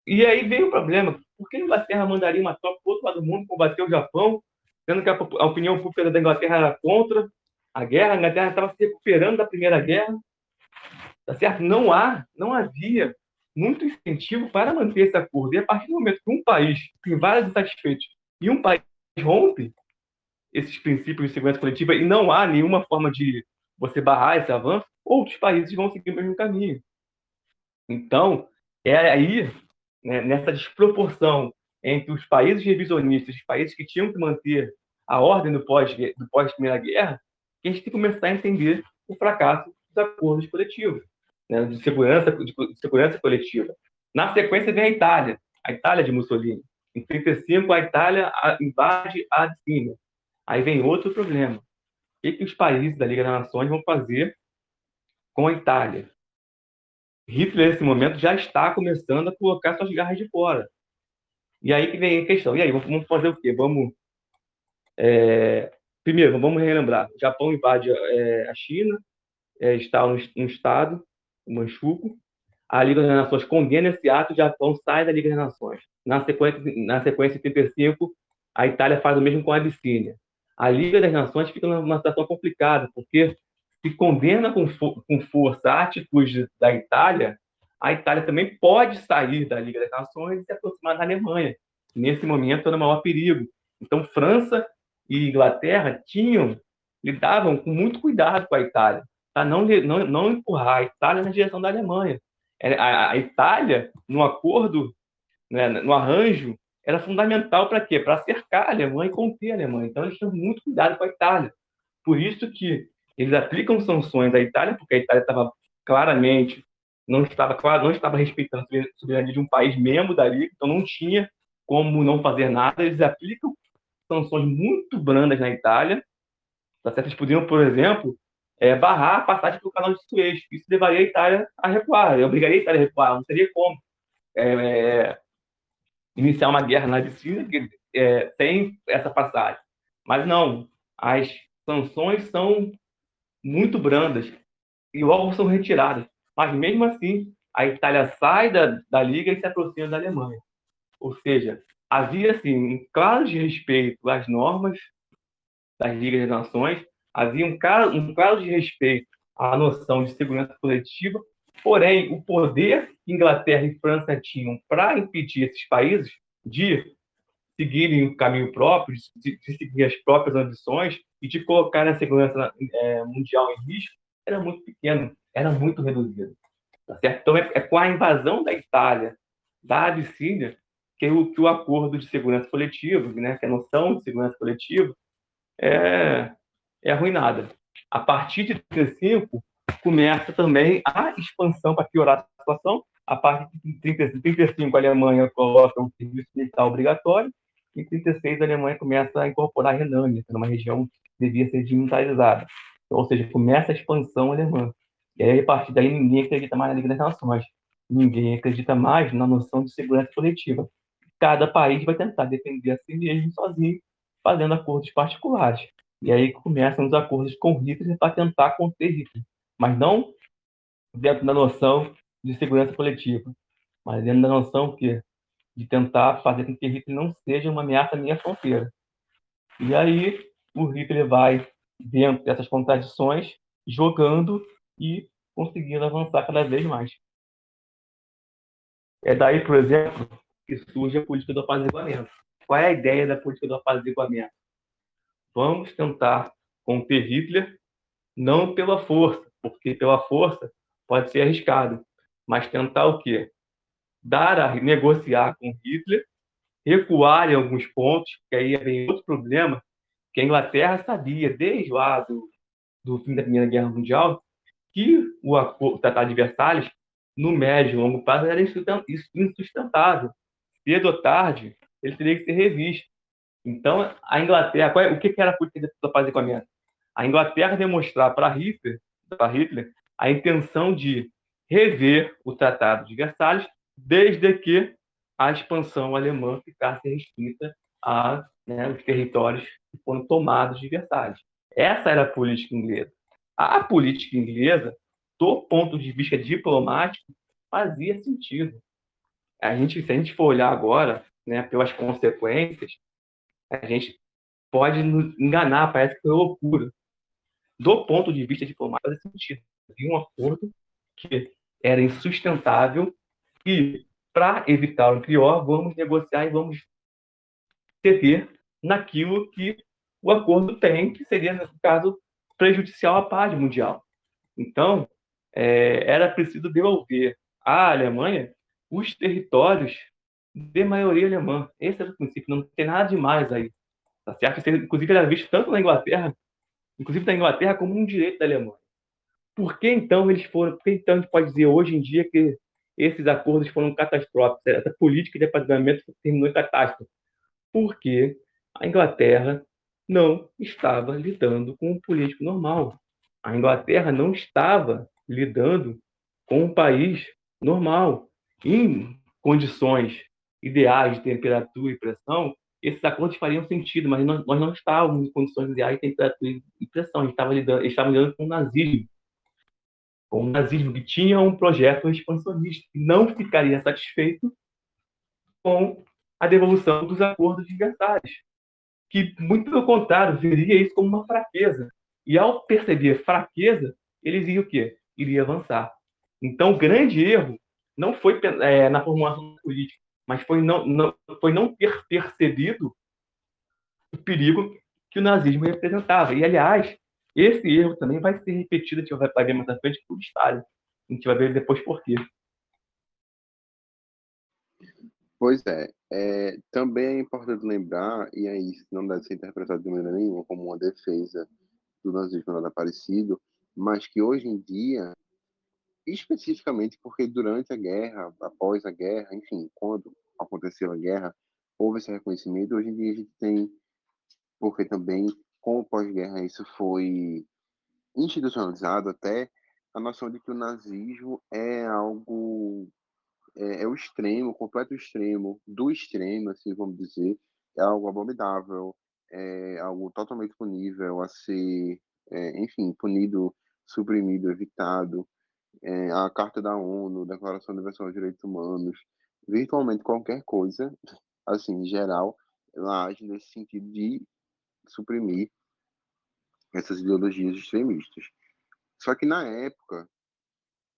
E aí veio o problema. Por que a Inglaterra mandaria uma tropa para o outro lado do mundo combater o Japão, sendo que a, a opinião pública da Inglaterra era contra a guerra, a Inglaterra estava se recuperando da Primeira Guerra. Tá certo? Não há, não havia muito incentivo para manter esse acordo. E a partir do momento que um país tem vários insatisfeitos e um país rompe, esses princípios de segurança coletiva e não há nenhuma forma de você barrar esse avanço, outros países vão seguir o mesmo caminho. Então, é aí, né, nessa desproporção entre os países revisionistas, os países que tinham que manter a ordem do pós-Primeira do pós Guerra, que a gente tem que começar a entender o fracasso dos acordos coletivos, né, de, segurança, de, segurança coletiva. Na sequência vem a Itália, a Itália de Mussolini. Em 1935, a Itália invade a Abissínia. Aí vem outro problema. O que, que os países da Liga das Nações vão fazer com a Itália? Hitler, nesse momento, já está começando a colocar suas garras de fora. E aí que vem a questão. E aí, vamos fazer o quê? Vamos. É... Primeiro, vamos relembrar: o Japão invade é, a China, é, está no, estado, o Manchukuo. A Liga das Nações condena esse ato, o Japão sai da Liga das Nações. Na sequência, na sequência 35, a Itália faz o mesmo com a Abissínia a Liga das Nações fica numa situação complicada, porque se condena com, com força a atitude da Itália, a Itália também pode sair da Liga das Nações e se aproximar da Alemanha. Nesse momento, é o maior perigo. Então, França e Inglaterra tinham, lidavam com muito cuidado com a Itália, para não, não, não empurrar a Itália na direção da Alemanha. É, a, a Itália, no acordo, né, no arranjo, era fundamental para quê? Para cercar a Alemanha e conter a Alemanha. Então, eles tinham muito cuidado com a Itália. Por isso que eles aplicam sanções à Itália, porque a Itália estava claramente não estava não estava respeitando a soberania de um país membro da então não tinha como não fazer nada. Eles aplicam sanções muito brandas na Itália. Tá? Eles poderiam, por exemplo, é, barrar a passagem pelo canal de Suez. Isso levaria a Itália a recuar, obrigaria a Itália a recuar, não teria como é, iniciar uma guerra na Sicília é, sem essa passagem. Mas não, as sanções são muito brandas e logo são retiradas. Mas mesmo assim, a Itália sai da, da Liga e se aproxima da Alemanha. Ou seja, havia assim, um claro respeito às normas das Ligas das Nações, havia um claro, um claro respeito à noção de segurança coletiva, porém, o poder que Inglaterra e França tinham para impedir esses países de seguirem o caminho próprio, de, de, seguir as próprias ambições e de colocar a segurança é, mundial em risco, era muito pequeno, era muito reduzido. Tá certo? Então, é, é, com a invasão da Itália, da Abissínia, que o, que o acordo de segurança coletiva, né, que a noção de segurança coletiva, é, é arruinada. A partir de 35, começa também a expansão para piorar a situação. A partir de 35, a Alemanha coloca um serviço militar obrigatório. Em 36, a Alemanha começa a incorporar a Renânia, que era uma região que devia ser desmilitarizada. Ou seja, começa a expansão alemã. E aí, a partir daí, ninguém acredita mais na Liga das Nações. Ninguém acredita mais na noção de segurança coletiva. Cada país vai tentar defender a si mesmo sozinho, fazendo acordos particulares. E aí começam os acordos com Hitler para tentar conter Hitler. Mas não dentro da noção de segurança coletiva, mas dentro da noção que de tentar fazer com que Hitler não seja uma ameaça à minha fronteira. E aí o Hitler vai dentro dessas contradições, jogando e conseguindo avançar cada vez mais. É daí, por exemplo, que surge a política do apaziguamento. Qual é a ideia da política do apaziguamento? Vamos tentar conter Hitler não pela força, porque pela força pode ser arriscado, mas tentar o quê? Dar a negociar com Hitler, recuar em alguns pontos, que aí vem outro problema, que a Inglaterra sabia desde lá do, do fim da Primeira Guerra Mundial que o, Tratado de Versalhes, no médio e longo prazo, era insustentável. Cedo ou tarde, ele teria que ser revisto. Então, a Inglaterra, é, o que era a política do apaziguamento? A Inglaterra demonstrar para Hitler, para Hitler a intenção de rever o Tratado de Versalhes, desde que a expansão alemã ficasse restrita a né, os territórios que foram tomados de Versalhes. Essa era a política inglesa. A política inglesa, do ponto de vista diplomático, fazia sentido. A gente, se a gente for olhar agora, né, pelas consequências, a gente pode nos enganar, parece que foi loucura. Do ponto de vista diplomático, fazia sentido. Havia um acordo que era insustentável e, para evitar o pior, vamos negociar e vamos ceder naquilo que o acordo tem, que seria, nesse caso, prejudicial à paz mundial. Então, é, era preciso devolver à Alemanha os territórios de maioria alemã. Esse era o princípio, não tem nada demais aí. Tá certo? Inclusive, era visto tanto na Inglaterra, inclusive na Inglaterra, como um direito da Alemanha. Por que então eles foram, por que então a gente pode dizer hoje em dia que esses acordos foram catastróficos? Essa política de apagamento terminou em catástrofe? Porque a Inglaterra não estava lidando com um político normal. A Inglaterra não estava lidando com um país normal. Em condições ideais de temperatura e pressão, esses acordos fariam sentido, mas nós, nós não estávamos em condições de temperatura e pressão. A gente estava lidando, estava lidando com o nazismo. Com o nazismo que tinha um projeto expansionista e não ficaria satisfeito com a devolução dos acordos de Versalhes que, muito pelo contrário, veria isso como uma fraqueza. E ao perceber fraqueza, eles iam o quê? Avançar. Então, o grande erro não foi é, na formulação política, mas foi não, não, foi não ter percebido o perigo que o nazismo representava. E, aliás, esse erro também vai ser repetido, a gente vai ver mais à frente, por Stalin. A gente vai ver depois por quê. Pois é, é, também é importante lembrar, e aí não deve ser interpretado de maneira nenhuma como uma defesa do nazismo nada parecido, mas que hoje em dia, especificamente porque durante a guerra, após a guerra, enfim, quando aconteceu a guerra, houve esse reconhecimento, hoje em dia a gente tem, porque também com o pós-guerra isso foi institucionalizado até, a noção de que o nazismo é algo é, é, o extremo, o completo extremo do extremo, assim, vamos dizer, é algo abominável, é algo totalmente punível a ser, é, enfim, punido, suprimido, evitado. É, a Carta da ONU, Declaração Universal dos Direitos Humanos, virtualmente qualquer coisa, assim, em geral, ela age nesse sentido de suprimir essas ideologias extremistas. Só que na época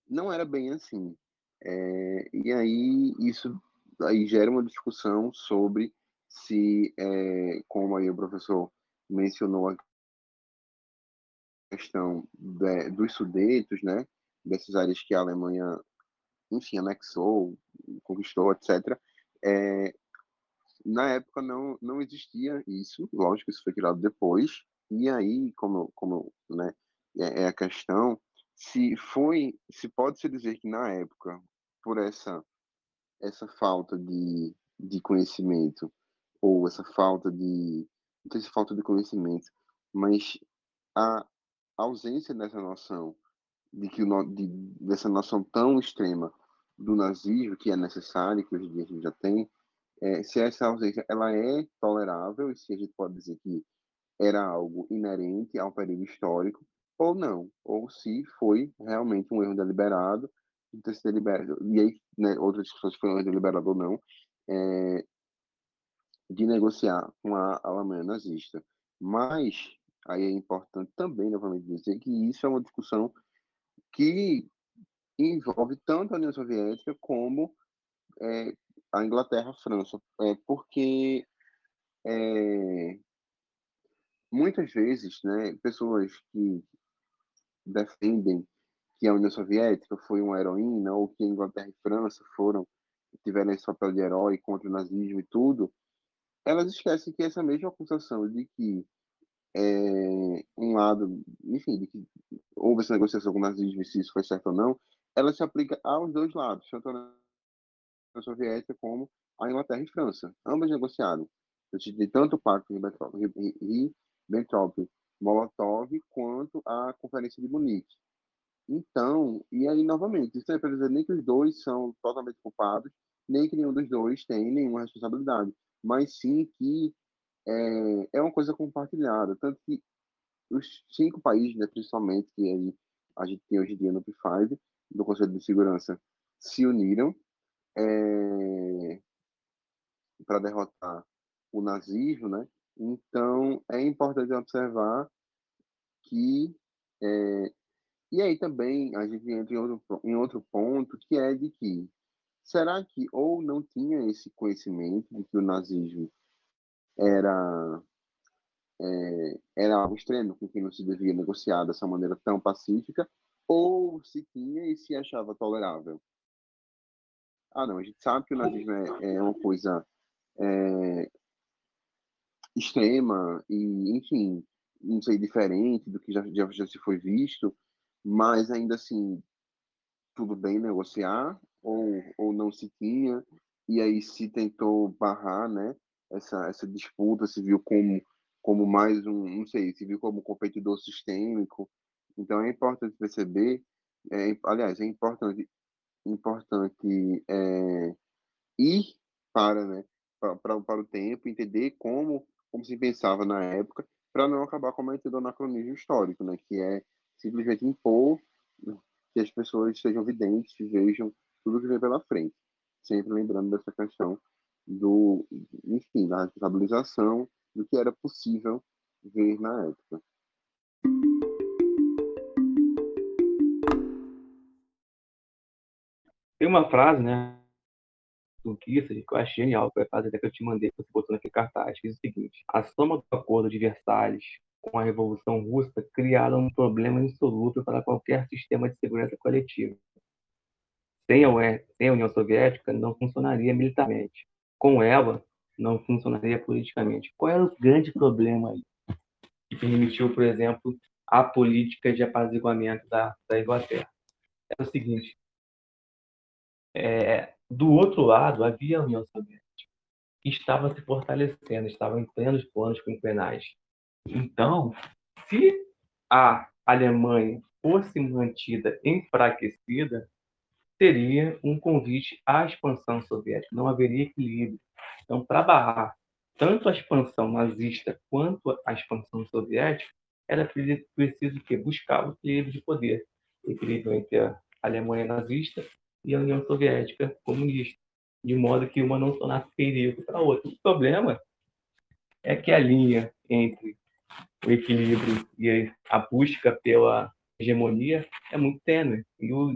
não era bem assim. É, e aí isso aí gera uma discussão sobre se, é, como aí o professor mencionou a questão de, dos sudetos, né, dessas áreas que a Alemanha, enfim, anexou, conquistou, etc. É, na época não não existia isso, lógico, isso foi criado depois. E aí, como como, né, é, é a questão se foi, se pode se dizer que na época, por essa essa falta de, de conhecimento ou essa falta de não sei se falta de conhecimento, mas a ausência dessa noção de que o de, dessa noção tão extrema do nazismo que é necessário que hoje em dia a gente já tem, é, se essa ausência ela é tolerável e se a gente pode dizer que era algo inerente ao período histórico ou não, ou se foi realmente um erro deliberado de ter sido deliberado. E aí, né, outras discussões foi um erro deliberado ou não, é, de negociar com a Alemanha nazista. Mas, aí é importante também, novamente, dizer que isso é uma discussão que envolve tanto a União Soviética como é, a Inglaterra, a França, é, porque é, muitas vezes, né, pessoas que defendem que a União Soviética foi uma heroína ou que a Inglaterra e França foram tiveram esse papel de herói contra o nazismo e tudo, elas esquecem que essa mesma acusação de que é, um lado, enfim, de que houve essa negociação com o nazismo se isso foi certo ou não, ela se aplica aos dois lados, tanto a União Soviética como a Inglaterra e França. Ambas negociaram. Tem tanto o Pacto Ribbentrop-Molotov quanto a Conferência de Munique. Então, e aí, novamente, isso é para dizer nem que os dois são totalmente culpados, nem que nenhum dos dois tem nenhuma responsabilidade, mas sim que é, é uma coisa compartilhada. Tanto que os cinco países, né, principalmente, que a gente tem hoje em dia no P5, do Conselho de Segurança, se uniram é, para derrotar o nazismo, né? Então, é importante observar que é, e aí também a gente entra em outro, em outro ponto, que é de que será que ou não tinha esse conhecimento de que o nazismo era é, era algo extremo com quem não se devia negociar dessa maneira tão pacífica, ou se tinha e se achava tolerável. Ah, não, a gente sabe que o nazismo é, é uma coisa é, extrema e, enfim, não sei, diferente do que já, já, já se foi visto, mas ainda assim, tudo bem negociar ou, ou não se tinha, e aí se tentou barrar, né, essa, essa disputa, se viu como, como mais um, não sei, se viu como competidor sistêmico, então é importante perceber, é, aliás, é importante, importante é, ir para, né, para, para, o tempo, entender como, como se pensava na época, para não acabar cometendo anacronismo histórico, né, que é simplesmente impor que as pessoas sejam videntes, vejam tudo que vem pela frente. Sempre lembrando dessa questão do, enfim, da responsabilização do que era possível ver na época. Tem uma frase, né, Kissinger, que eu achei genial, que é a frase até que eu te mandei, você botou naquele cartaz, que diz o seguinte, a soma do acordo de Versalhes com a Revolução Russa criaram um problema insolúvel para qualquer sistema de segurança coletiva. Sem a, sem a União Soviética, não funcionaria militarmente. Com ela, não funcionaria politicamente. Qual era o grande problema aí? Que permitiu, por exemplo, a política de apaziguamento da, da Inglaterra. É o seguinte: é, do outro lado, havia a União Soviética, que estava se fortalecendo, estava em plenos planos quinquenais. Então, se a Alemanha fosse mantida enfraquecida, teria um convite à expansão soviética, não haveria equilíbrio. Então, para barrar tanto a expansão nazista quanto a expansão soviética, era preciso que buscar o equilíbrio de poder, equilíbrio entre a Alemanha nazista e a União Soviética comunista, de modo que uma não tornasse perigo para a outra. O problema é que a linha entre o equilíbrio e a busca pela hegemonia é muito tênue. E o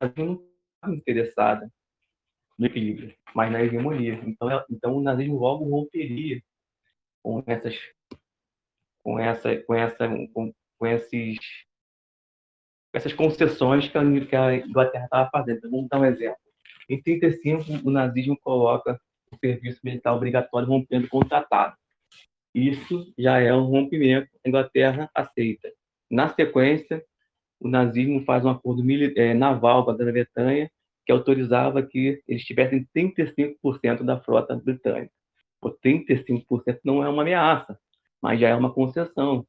Brasil não está interessado no equilíbrio, mas na hegemonia. Então, é, então o nazismo logo romperia com essas com essa com essa com, com esses essas concessões que a, Inglaterra estava fazendo. Então, vamos dar um exemplo. Em 35, o nazismo coloca o serviço militar obrigatório rompendo com o tratado. Isso já é um rompimento. A Inglaterra aceita. Na sequência, o nazismo faz um acordo é, naval com a Grã-Bretanha que autorizava que eles tivessem 35% da frota britânica. Por 35% não é uma ameaça, mas já é uma concessão.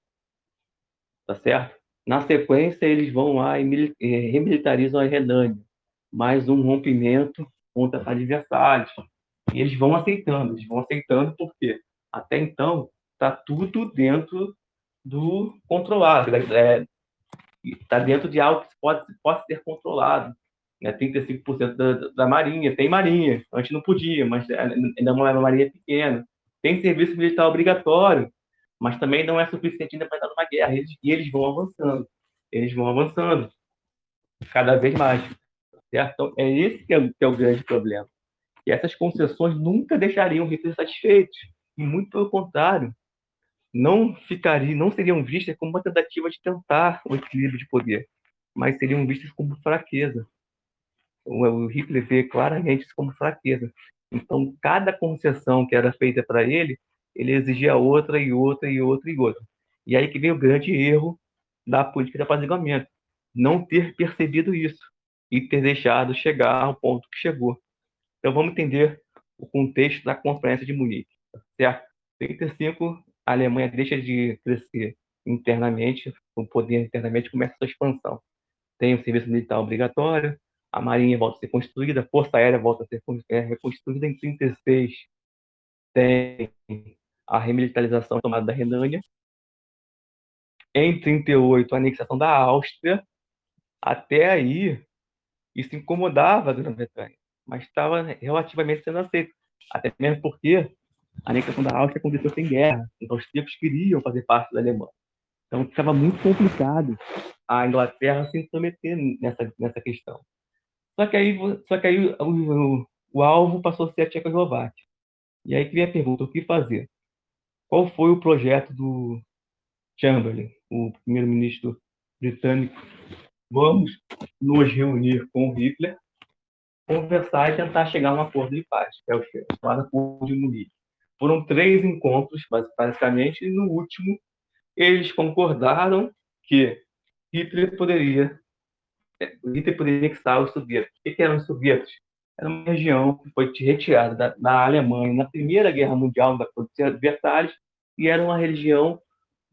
Tá certo? Na sequência, eles vão lá e remilitarizam a Renânia, mais um rompimento contra adversários. E eles vão aceitando, eles vão aceitando porque até então está tudo dentro do controlado, está é, tá dentro de algo que pode, pode ser controlado. Né? 35% da, da marinha, tem marinha, antes não podia, mas é, ainda é uma marinha pequena. Tem serviço militar obrigatório, mas também não é suficiente ainda para estar numa guerra. Eles, e eles vão avançando, eles vão avançando cada vez mais. Certo? Então, é esse que é, que é o grande problema. E essas concessões nunca deixariam Hitler satisfeitos. E muito pelo contrário, não ficariam, não seriam vistas como uma tentativa de tentar o equilíbrio de poder, mas seriam vistas como fraqueza. O Hitler vê claramente isso como fraqueza. Então, cada concessão que era feita para ele ele exigia outra e outra e outra e outra. E aí que vem o grande erro da política de apaziguamento, não ter percebido isso e ter deixado chegar ao ponto que chegou. Então vamos entender o contexto da Conferência de Munique, certo? Em 35, a Alemanha deixa de crescer internamente, o poder internamente começa a sua expansão. Tem o serviço militar obrigatório, a marinha volta a ser construída, a força aérea volta a ser é, reconstruída em 36. Tem a remilitarização tomada da Renânia. Em 38, a anexação da Áustria. Até aí, isso incomodava a Grã-Bretanha, mas estava relativamente sendo aceito. Até mesmo porque a anexação da Áustria aconteceu sem guerra. Então, os austríacos queriam fazer parte da Alemanha. Então, ficava muito complicado a Inglaterra se intrometer nessa, nessa questão. Só que aí, só que aí o, o, o alvo passou a ser a Tchecoslováquia. E aí que vem a pergunta: o que fazer? qual foi o projeto do Chamberlain, o primeiro-ministro britânico? Vamos nos reunir com Hitler, conversar e tentar chegar a um acordo de paz, que é o chamado Acordo de Munique. Foram três encontros, basicamente, e no último eles concordaram que Hitler poderia Hitler poderia anexar os soviéticos. O que eram os soviéticos? Era uma região que foi retirada da, da Alemanha na Primeira Guerra Mundial, da de Versalhes, e era uma religião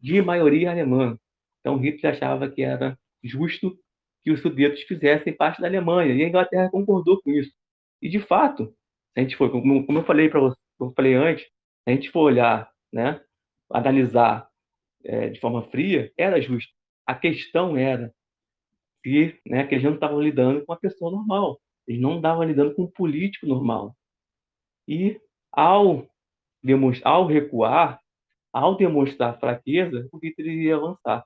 de maioria alemã. Então Hitler achava que era justo que os sudietos fizessem parte da Alemanha, e a Inglaterra concordou com isso. E de fato, a gente for, como, como eu falei para como eu falei antes, a gente for olhar, né, analisar é, de forma fria, era justo. A questão era né, que eles não estavam lidando com uma pessoa normal, eles não estavam lidando com um político normal. E ao, ao recuar, ao demonstrar fraqueza, o Hitler iria avançar.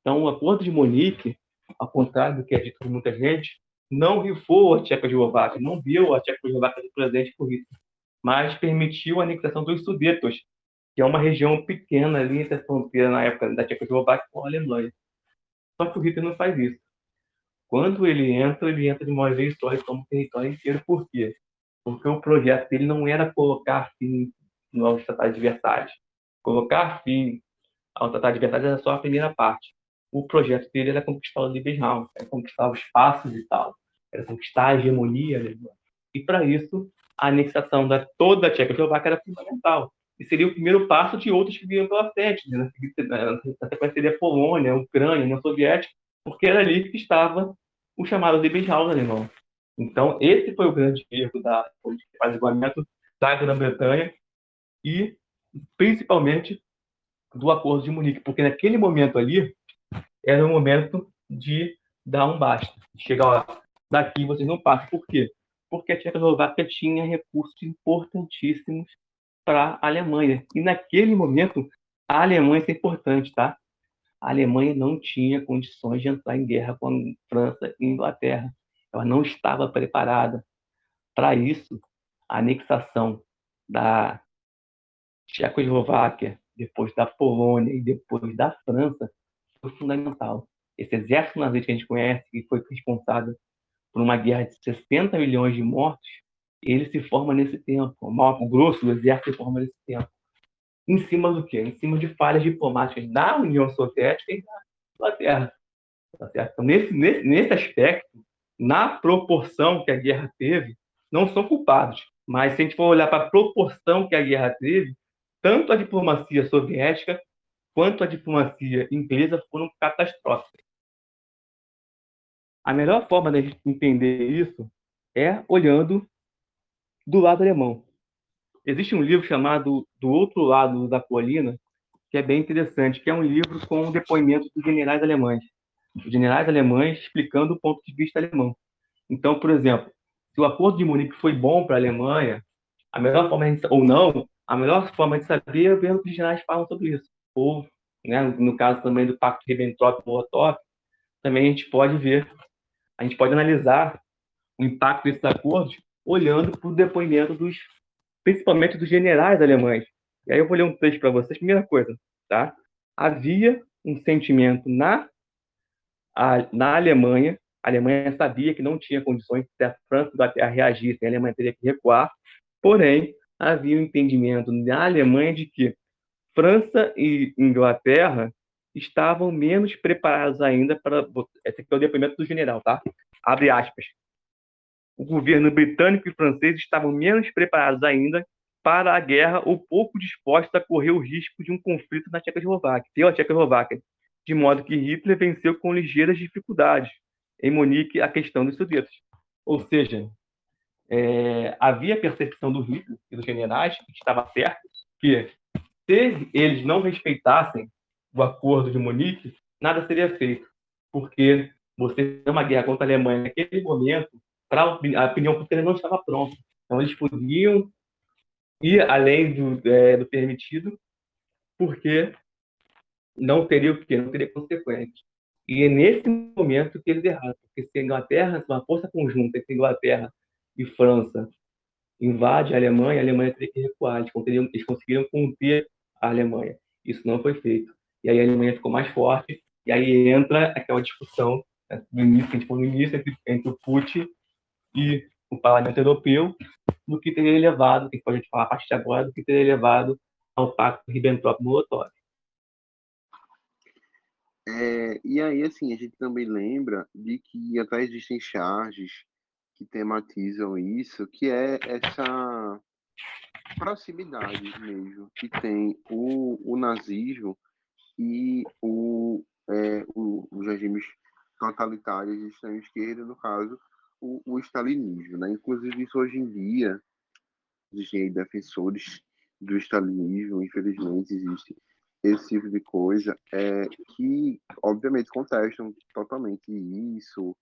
Então, o acordo de Monique, ao contrário do que é dito por muita gente, não rifou a Tchecoslováquia, não viu a Tchecoslováquia presente por Hitler, mas permitiu a anexação dos Sudetos, que é uma região pequena ali entre a fronteira na época da Tchecoslováquia com a Alemanha. Só que o Hitler não faz isso. Quando ele entra, ele entra de uma vez só e toma o território inteiro. Por quê? Porque o projeto dele não era colocar fim no Tratado de Versalhes. Colocar fim ao Tratado de Versalhes era só a primeira parte. O projeto dele era conquistar o Lebensraum, era conquistar os espaços e tal, era conquistar a hegemonia alemã. E para isso, a anexação da toda a Tchecoslováquia era fundamental. E seria o primeiro passo de outros que viriam pela frente. Né? Na sequência seria a Polônia, a Ucrânia, a União Soviética, porque era ali que estava o chamado Lebensraum alemão. Então, esse foi o grande erro da de apaziguamento da Grã-Bretanha e, principalmente, do Acordo de Munique, porque naquele momento ali era o momento de dar um basta. Chegar, ó, daqui vocês não passam. Por quê? Porque a Tchecoslováquia tinha recursos importantíssimos para a Alemanha. E naquele momento, a Alemanha é importante, tá? A Alemanha não tinha condições de entrar em guerra com a França e Inglaterra. Ela não estava preparada. Para isso, a anexação da Tchecoslováquia, depois da Polônia e depois da França, foi fundamental. Esse exército nazista que a gente conhece, que foi responsável por uma guerra de 60 milhões de mortos, ele se forma nesse tempo. O maior grosso do exército se forma nesse tempo. Em cima do quê? Em cima de falhas diplomáticas da União Soviética e da Inglaterra. Tá? Então, nesse, nesse, nesse aspecto, na proporção que a guerra teve, não são culpados. Mas se a gente for olhar para a proporção que a guerra teve, tanto a diplomacia soviética quanto a diplomacia inglesa foram catastróficas. A melhor forma de entender isso é olhando do lado alemão. Existe um livro chamado Do Outro Lado da Colina, que é bem interessante, que é um livro com depoimentos dos generais alemães. Os generais alemães explicando o ponto de vista alemão. Então, por exemplo, se o acordo de Munique foi bom para a Alemanha, a melhor forma de, ou não, a melhor forma de saber é ver o que os generais falam sobre isso. Ou, né, no caso também do Pacto Ribbentrop-Molotov, também a gente pode ver, a gente pode analisar o impacto desses acordos olhando para o depoimento dos, principalmente dos generais alemães. E aí eu vou ler um texto para vocês. Primeira coisa, tá? Havia um sentimento na, a, na Alemanha, a Alemanha sabia que não tinha condições se a França e a Inglaterra reagissem, a Alemanha teria que recuar, porém, havia um entendimento na Alemanha de que França e Inglaterra estavam menos preparados ainda para. Esse aqui é o depoimento do general, tá? Abre aspas o governo britânico e francês estavam menos preparados ainda para a guerra ou pouco dispostos a correr o risco de um conflito na Tchecoslováquia, pela Tchecoslováquia, de modo que Hitler venceu com ligeiras dificuldades em Munique a questão dos Sudetos. Ou seja, é, havia a percepção do Hitler e dos generais, que estava certo, que se eles não respeitassem o acordo de Munique, nada seria feito, porque você tem uma guerra contra a Alemanha naquele momento para a opinião pública não estava pronta. Então, eles podiam ir além do, é, do permitido, porque não teria o quê? Não teria consequências. E é nesse momento que eles erraram, porque se a Inglaterra, uma força conjunta entre Inglaterra e França invade a Alemanha, a Alemanha teria que recuar. Eles, eles conseguiram conter a Alemanha. Isso não foi feito. E aí a Alemanha ficou mais forte, e aí entra aquela discussão né, do início, que a gente falou no início, entre, entre o Putin e o Parlamento Europeu do que teria levado, que pode falar a partir de agora, do que teria levado ao Pacto Ribbentrop-Molotov. É, e aí, assim, a gente também lembra de que até existem charges que tematizam isso, que é essa proximidade mesmo que tem o, o nazismo e o, é, o, os regimes totalitários de extrema esquerda, no caso, o, o stalinismo, né? Inclusive isso hoje em dia existem defensores do stalinismo, infelizmente existe esse tipo de coisa é, que obviamente contestam totalmente isso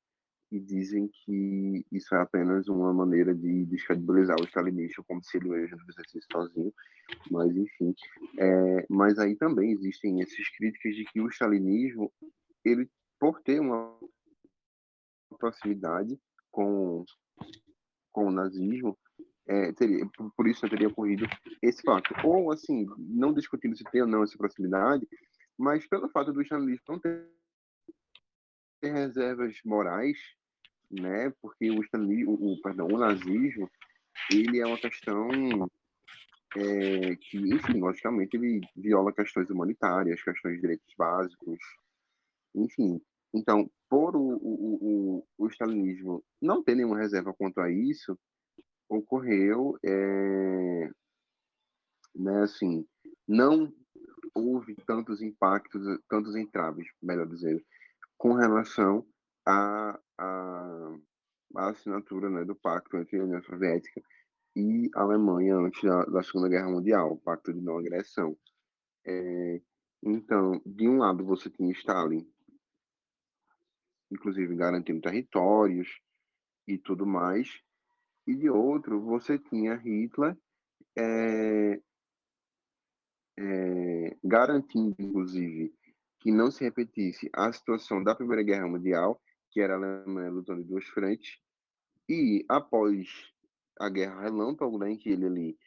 e dizem que isso é apenas uma maneira de descredibilizar o stalinismo como se ele mesmo fizesse sozinho mas enfim é, mas aí também existem essas críticas de que o stalinismo ele por ter uma proximidade com, com o nazismo, é, teria, por isso teria ocorrido esse fato. Ou, assim, não discutindo se tem ou não essa proximidade, mas pelo fato do jornalismo não ter reservas morais, né? Porque o, o, o, perdão, o nazismo, ele é uma questão é, que, enfim, logicamente, ele viola questões humanitárias, questões de direitos básicos, enfim. Então, por o, o, o, o stalinismo não ter nenhuma reserva quanto a isso, ocorreu, é, né, assim, não houve tantos impactos, tantos entraves, melhor dizendo, com relação à, à, à assinatura né, do pacto entre a União Soviética e a Alemanha antes da, da Segunda Guerra Mundial, o Pacto de Não Agressão. É, então, de um lado você tinha Stalin, inclusive garantindo territórios e tudo mais, e de outro você tinha Hitler é, é, garantindo, inclusive, que não se repetisse a situação da Primeira Guerra Mundial, que era a Alemanha lutando em duas frentes, e após a Guerra Relâmpago, né, em que ele ali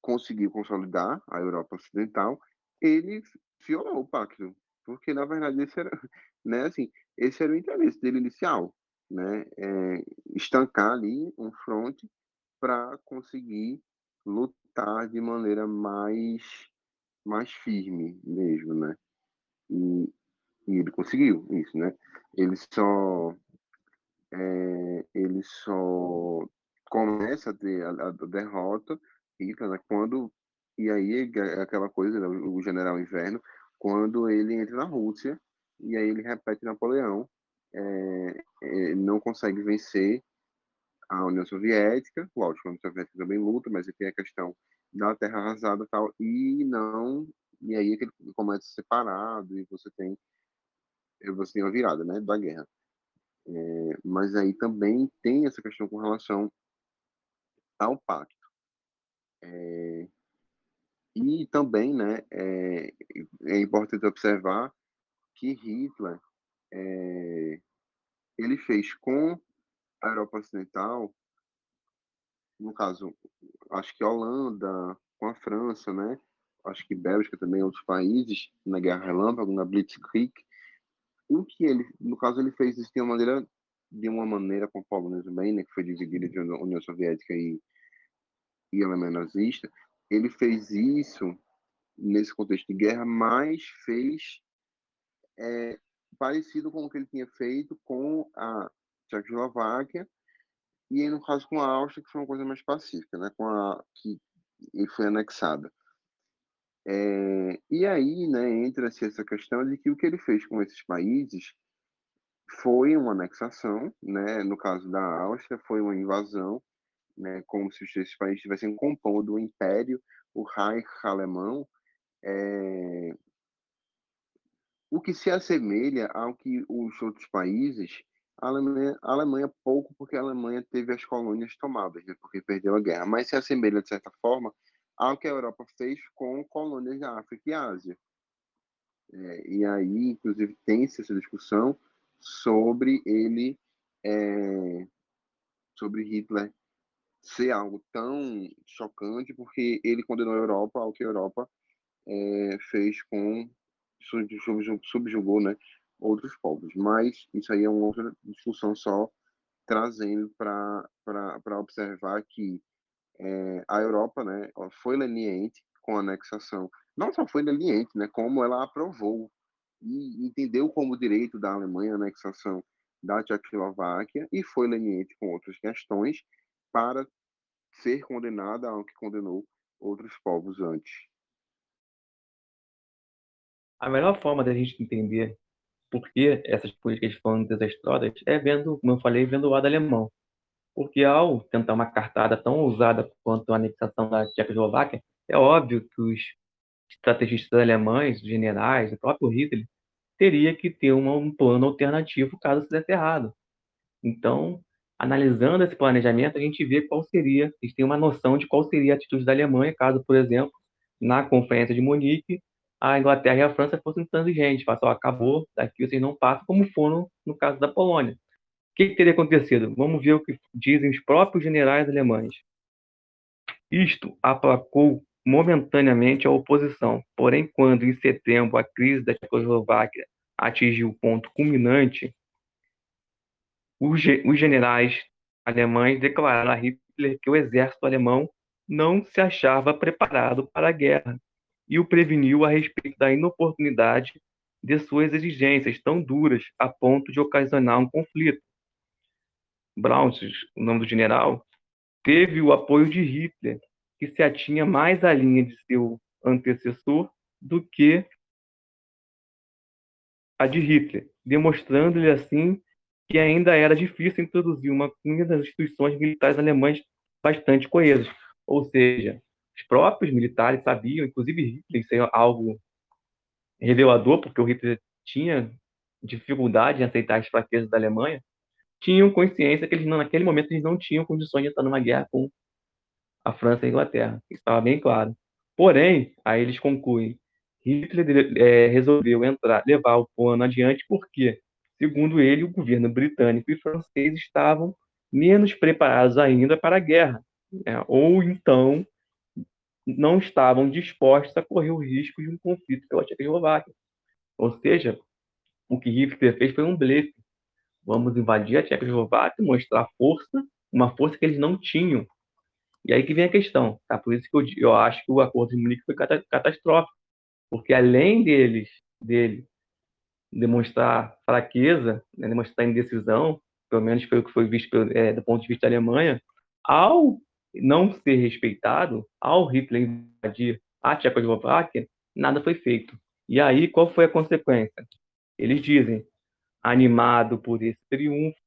conseguiu consolidar a Europa Ocidental, ele violou o pacto, porque na verdade esse era, né, assim, esse era o interesse dele inicial, né, é, estancar ali um fronte para conseguir lutar de maneira mais mais firme mesmo, né? E, e ele conseguiu isso, né? Ele só é, ele só começa a ter a, a derrota Hitler, né? quando e aí é aquela coisa, né? o general Inverno, quando ele entra na Rússia e aí ele repete Napoleão, é, é, não consegue vencer a União Soviética, lógico, a União Soviética também luta, mas tem a questão da terra arrasada e tal, e não, e aí é que ele começa separado, e você tem, você tem uma virada, né, da guerra. É, mas aí também tem essa questão com relação ao pacto. É, e também, né, é, é, importante observar que Hitler é, ele fez com a Europa Ocidental, no caso, acho que a Holanda, com a França, né, acho que Bélgica também, outros países, na Guerra Relâmpago, na Blitzkrieg, o que ele, no caso, ele fez isso de uma maneira, de uma maneira com a Polônia também, né, que foi dividida entre União Soviética e, e Alemanha nazista, ele fez isso nesse contexto de guerra, mas fez é, parecido com o que ele tinha feito com a Tchecoslováquia e aí, no caso com a Áustria, que foi uma coisa mais pacífica, né, com a que foi anexada. É, e aí, né, entra-se essa questão de que o que ele fez com esses países foi uma anexação, né, no caso da Áustria, foi uma invasão, né, como se esses países estivessem compondo o império, o Reich alemão, é, o que se assemelha ao que os outros países, a Alemanha, a Alemanha pouco, porque a Alemanha teve as colônias tomadas, né, porque perdeu a guerra, mas se assemelha, de certa forma, ao que a Europa fez com colônias da África e Ásia. É, e aí, inclusive, tem-se essa discussão sobre ele, é, sobre Hitler ser algo tão chocante, porque ele condenou a Europa ao que a Europa é, fez com subjugou, né, outros povos. Mas isso aí é uma outra discussão só, trazendo para observar que é, a Europa né, foi leniente com a anexação. Não só foi leniente, né, como ela aprovou e entendeu como direito da Alemanha a anexação da Tchecoslováquia e foi leniente com outras questões para ser condenada ao que condenou outros povos antes. A melhor forma da gente entender por que essas políticas foram desastrosas é vendo, como eu falei, vendo o lado alemão porque ao tentar uma cartada tão ousada quanto a anexação da Tchecoslováquia, é óbvio que os estrategistas alemães, os generais, o próprio Hitler, teria que ter um plano alternativo caso isso desse errado. Então, analisando esse planejamento, a gente vê qual seria, a gente tem uma noção de qual seria a atitude da Alemanha caso, por exemplo, na Conferência de Munique, a Inglaterra e a França fossem transigentes, falassem, acabou, daqui vocês não passam, como foram no caso da Polônia. que, que teria acontecido? Vamos ver o que dizem os próprios generais alemães. Isto aplacou momentaneamente a oposição, porém, quando em setembro a crise da Tchecoslováquia atingiu o ponto culminante, os, os generais alemães declararam a Hitler que o exército alemão não se achava preparado para a guerra e o preveniu a respeito da inoportunidade de suas exigências tão duras a ponto de ocasionar um conflito. Braunschweig, o nome do general, teve o apoio de Hitler, que se atinha mais à linha de seu antecessor do que a de Hitler, demonstrando-lhe assim que ainda era difícil introduzir uma cunha das instituições militares alemãs bastante coesas. Ou seja, os próprios militares sabiam, inclusive Hitler, isso é algo revelador, porque o Hitler tinha dificuldade em aceitar as fraquezas da Alemanha, tinham consciência que eles não, naquele momento eles não tinham condições de estar numa guerra com a França e a Inglaterra. Isso estava bem claro. Porém, aí eles concluem, Hitler é, resolveu entrar, levar o plano adiante porque, segundo ele, o governo britânico e francês estavam menos preparados ainda para a guerra, né? ou então não estavam dispostos a correr o risco de um conflito pela Tchecoslováquia. Ou seja, o que Hitler fez foi um blefe. Vamos invadir a Tchecoslováquia, mostrar força, uma força que eles não tinham. E aí que vem a questão, tá? Por isso que eu, eu acho que o acordo de Munique foi catastrófico, porque além deles, dele demonstrar fraqueza, né, demonstrar indecisão, pelo menos foi o que foi visto pelo, é, do ponto de vista da Alemanha, ao não ser respeitado, ao Hitler invadir a Tchecoslováquia, nada foi feito. E aí, qual foi a consequência? Eles dizem, animado por esse triunfo,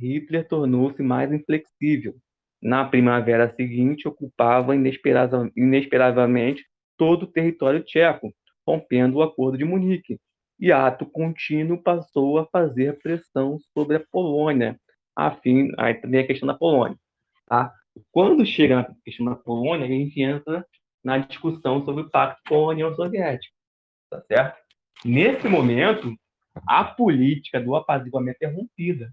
Hitler tornou-se mais inflexível. Na primavera seguinte, ocupava inesperavelmente todo o território tcheco, rompendo o Acordo de Munique. E ato contínuo passou a fazer pressão sobre a Polônia, a fim, aí também a questão da Polônia, tá? Quando chega na questão da Polônia, a gente entra na discussão sobre o pacto com a União Soviética, tá certo? Nesse momento, a política do apaziguamento é rompida.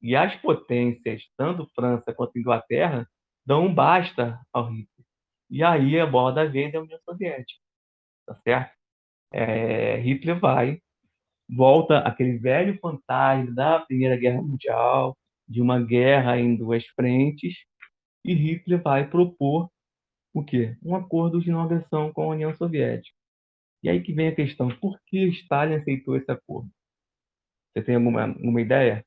E as potências, tanto França quanto Inglaterra, dão um basta ao Hitler. E aí a bola da vez é a União Soviética, tá certo? É, Hitler vai, volta aquele velho fantasma da Primeira Guerra Mundial, de uma guerra em duas frentes, e Hitler vai propor o quê? Um acordo de não agressão com a União Soviética. E aí que vem a questão, por que Stalin aceitou esse acordo? Você tem alguma, alguma ideia?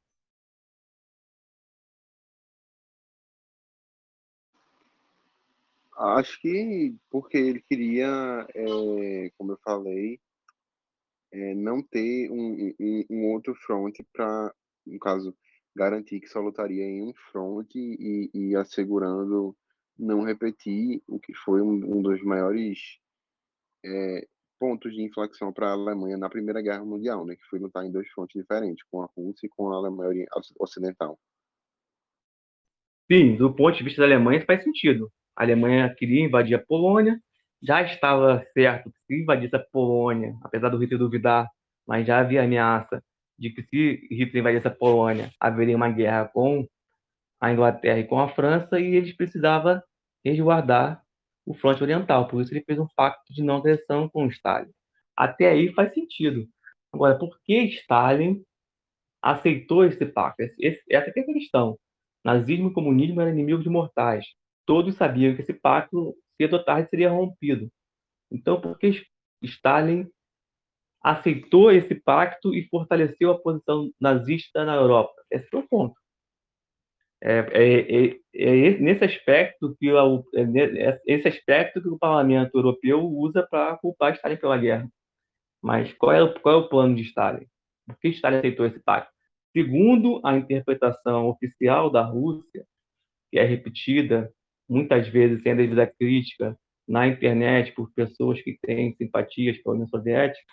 Acho que porque ele queria, é, como eu falei, é, não ter um, um, um outro front para, no caso, garantir que só lutaria em um front e, e assegurando não repetir o que foi um, um dos maiores é, pontos de inflexão para a Alemanha na Primeira Guerra Mundial, né, que foi lutar em dois frontes diferentes, com a Rússia e com a Alemanha Ocidental. Sim, do ponto de vista da Alemanha faz sentido. A Alemanha queria invadir a Polônia, já estava certo que se invadisse a Polônia, apesar do Hitler duvidar, mas já havia ameaça de que se Hitler invadisse a Polônia, haveria uma guerra com a Inglaterra e com a França, e eles precisavam resguardar o fronte oriental. Por isso ele fez um pacto de não agressão com Stalin. Até aí faz sentido. Agora, por que Stalin aceitou esse pacto? Essa é a questão. Nazismo e comunismo eram inimigos mortais. Todos sabiam que esse pacto, cedo ou tarde, seria rompido. Então, por que Stalin aceitou esse pacto e fortaleceu a posição nazista na Europa. Esse foi o ponto. É, é, é, é nesse aspecto que o, é esse aspecto que o Parlamento Europeu usa para culpar Stalin pela guerra. Mas qual é, o, qual é o plano de Stalin? Por que Stalin aceitou esse pacto? Segundo a interpretação oficial da Rússia, que é repetida muitas vezes sem devida crítica na internet por pessoas que têm simpatias pela União Soviética,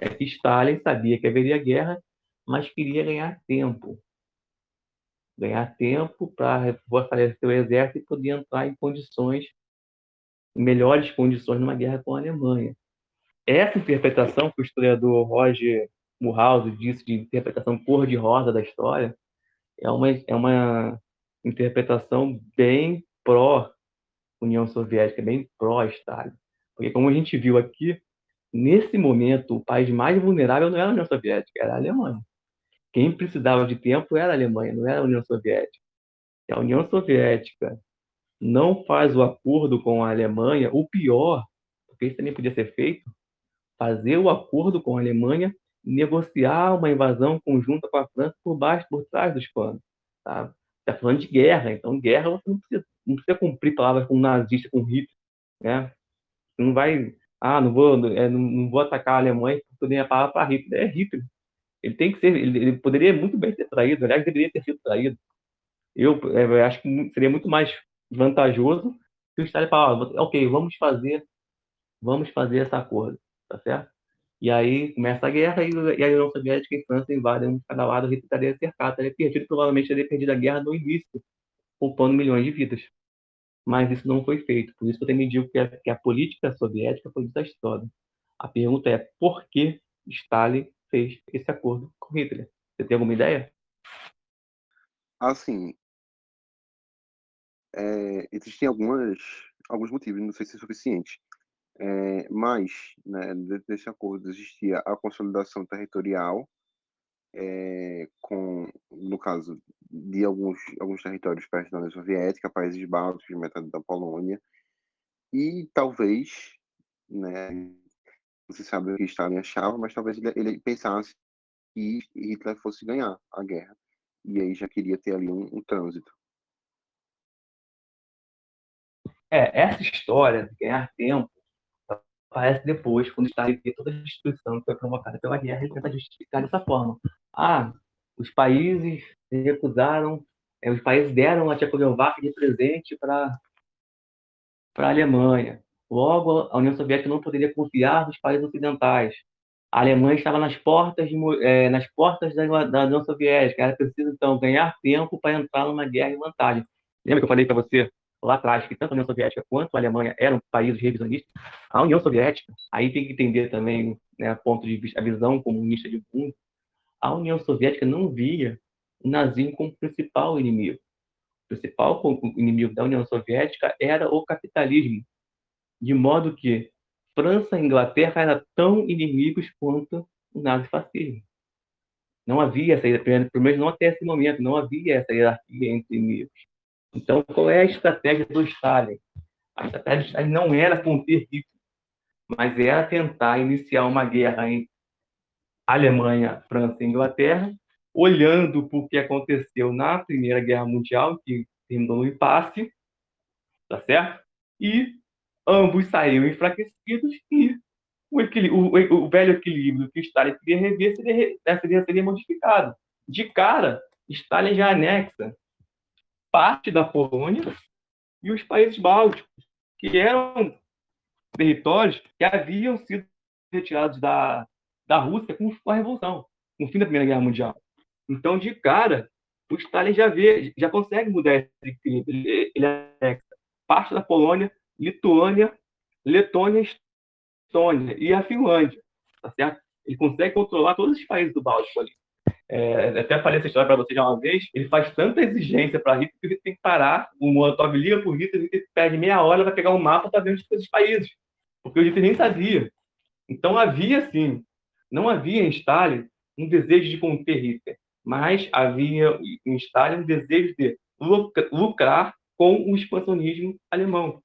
é que Stalin sabia que haveria guerra, mas queria ganhar tempo. Ganhar tempo para fortalecer o exército e poder entrar em condições, em melhores condições numa guerra com a Alemanha. Essa interpretação que o historiador Roger Murhausen disse de interpretação cor-de-rosa da história, é uma, é uma interpretação bem pró-União Soviética, bem pró-Stalin. Porque, como a gente viu aqui, nesse momento, o país mais vulnerável não era a União Soviética, era a Alemanha. Quem precisava de tempo era a Alemanha, não era a União Soviética. Se a União Soviética não faz o acordo com a Alemanha, o pior, porque isso também podia ser feito, fazer o acordo com a Alemanha negociar uma invasão conjunta com a França por baixo, por trás dos panos. Tá? Está falando de guerra, então guerra você não precisa, não precisa cumprir palavras com nazista, com Hitler, né? Você não vai, ah, não vou, é, não, não, vou atacar a Alemanha porque nem a palavra para Hitler, é Hitler. Ele tem que ser, ele, ele, poderia muito bem ser traído, aliás, deveria ter sido traído. Eu, é, eu acho que seria muito mais vantajoso se o Stalin falar, ok, vamos fazer, vamos fazer esse acordo, tá certo? E aí começa a guerra e, a União Soviética e França invadem um cada lado, Hitler estaria cercado, estaria perdido, provavelmente teria perdido a guerra no início, poupando milhões de vidas. Mas isso não foi feito. Por isso que eu também digo que a, que a política soviética foi desastrosa. A pergunta é por que Stalin fez esse acordo com Hitler? Você tem alguma ideia? Assim, é, existem algumas, alguns motivos, não sei se é suficiente. É, mas, né, desse acordo existia a consolidação territorial, é, com, no caso de alguns, alguns territórios perto da União Soviética, países bálticos, metade da Polônia, e talvez, né, não se sabe o que Stalin achava, mas talvez ele, ele pensasse que Hitler fosse ganhar a guerra, e aí já queria ter ali um, um trânsito. É, essa história de ganhar tempo aparece depois, quando está ali toda a destruição que foi provocada pela guerra, ele tenta justificar dessa forma. Ah, os países recusaram, é, os países deram a Tchecoslováquia de presente para a Alemanha. Logo, a União Soviética não poderia confiar nos países ocidentais. A Alemanha estava nas portas, de, é, nas portas da, da, União Soviética. Era preciso, então, ganhar tempo para entrar numa guerra em vantagem. Lembra que eu falei para você lá atrás, que tanto a União Soviética quanto a Alemanha eram países revisionistas, a União Soviética, aí tem que entender também, né, ponto de vista, a visão comunista de mundo, a União Soviética não via o nazismo como principal inimigo. O principal inimigo da União Soviética era o capitalismo, de modo que França e Inglaterra eram tão inimigos quanto o nazifascismo. Não havia essa, pelo menos não até esse momento, não havia essa hierarquia entre inimigos. Então, qual é a estratégia do Stalin? A estratégia do Stalin não era conter Hitler, mas era tentar iniciar uma guerra entre Alemanha, França e Inglaterra, olhando para o que aconteceu na Primeira Guerra Mundial, que terminou no impasse, tá certo? E ambos saíram enfraquecidos e o, o, o velho equilíbrio que Stalin queria rever seria, seria, seria modificado. De cara, Stalin já anexa parte da Polônia e os países bálticos, que eram territórios que haviam sido retirados da, da Rússia com a Revolução, com o fim da Primeira Guerra Mundial. Então, de cara, o Stalin já vê, já consegue mudar esse equilíbrio. Ele, ele parte da Polônia, Lituânia, Letônia, Estônia e a Finlândia, tá certo? Ele consegue controlar todos os países do Báltico ali. É, até falei essa história para você já uma vez. Ele faz tanta exigência para Hitler que ele tem que parar. O Molotov liga para o Hitler, ele perde meia hora para pegar um mapa para ver onde os países, porque o Hitler nem sabia. Então havia, sim, não havia em Stalin um desejo de conter Hitler, mas havia em Stalin um desejo de lucrar com o expansionismo alemão.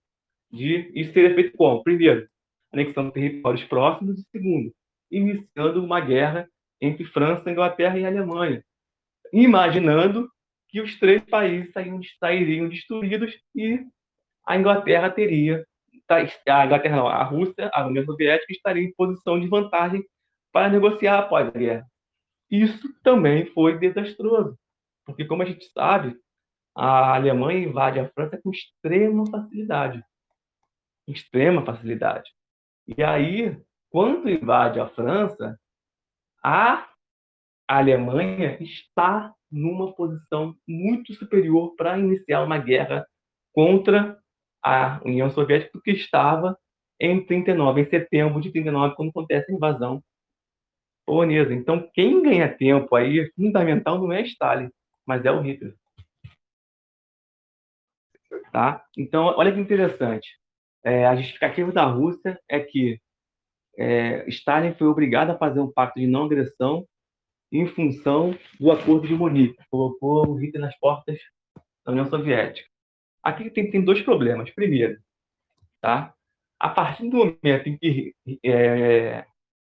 De isso seria feito como? Primeiro, anexando territórios próximos, e segundo, iniciando uma guerra entre França, Inglaterra e Alemanha, imaginando que os três países sairiam destruídos e a Inglaterra teria a Inglaterra não, a Rússia, a União Soviética estaria em posição de vantagem para negociar após a guerra. Isso também foi desastroso, porque como a gente sabe, a Alemanha invade a França com extrema facilidade, extrema facilidade. E aí, quando invade a França, a Alemanha está numa posição muito superior para iniciar uma guerra contra a União Soviética que estava em 39, em setembro de 39, quando acontece a invasão polonesa. Então, quem ganha tempo aí, fundamental, não é Stalin, mas é o Hitler. Tá? Então, olha que interessante. É, a justificativa da Rússia é que é, Stalin foi obrigado a fazer um pacto de não agressão em função do Acordo de Munique, colocou o Hitler nas portas da União Soviética. Aqui tem, tem dois problemas. Primeiro, tá? a partir do momento em que é,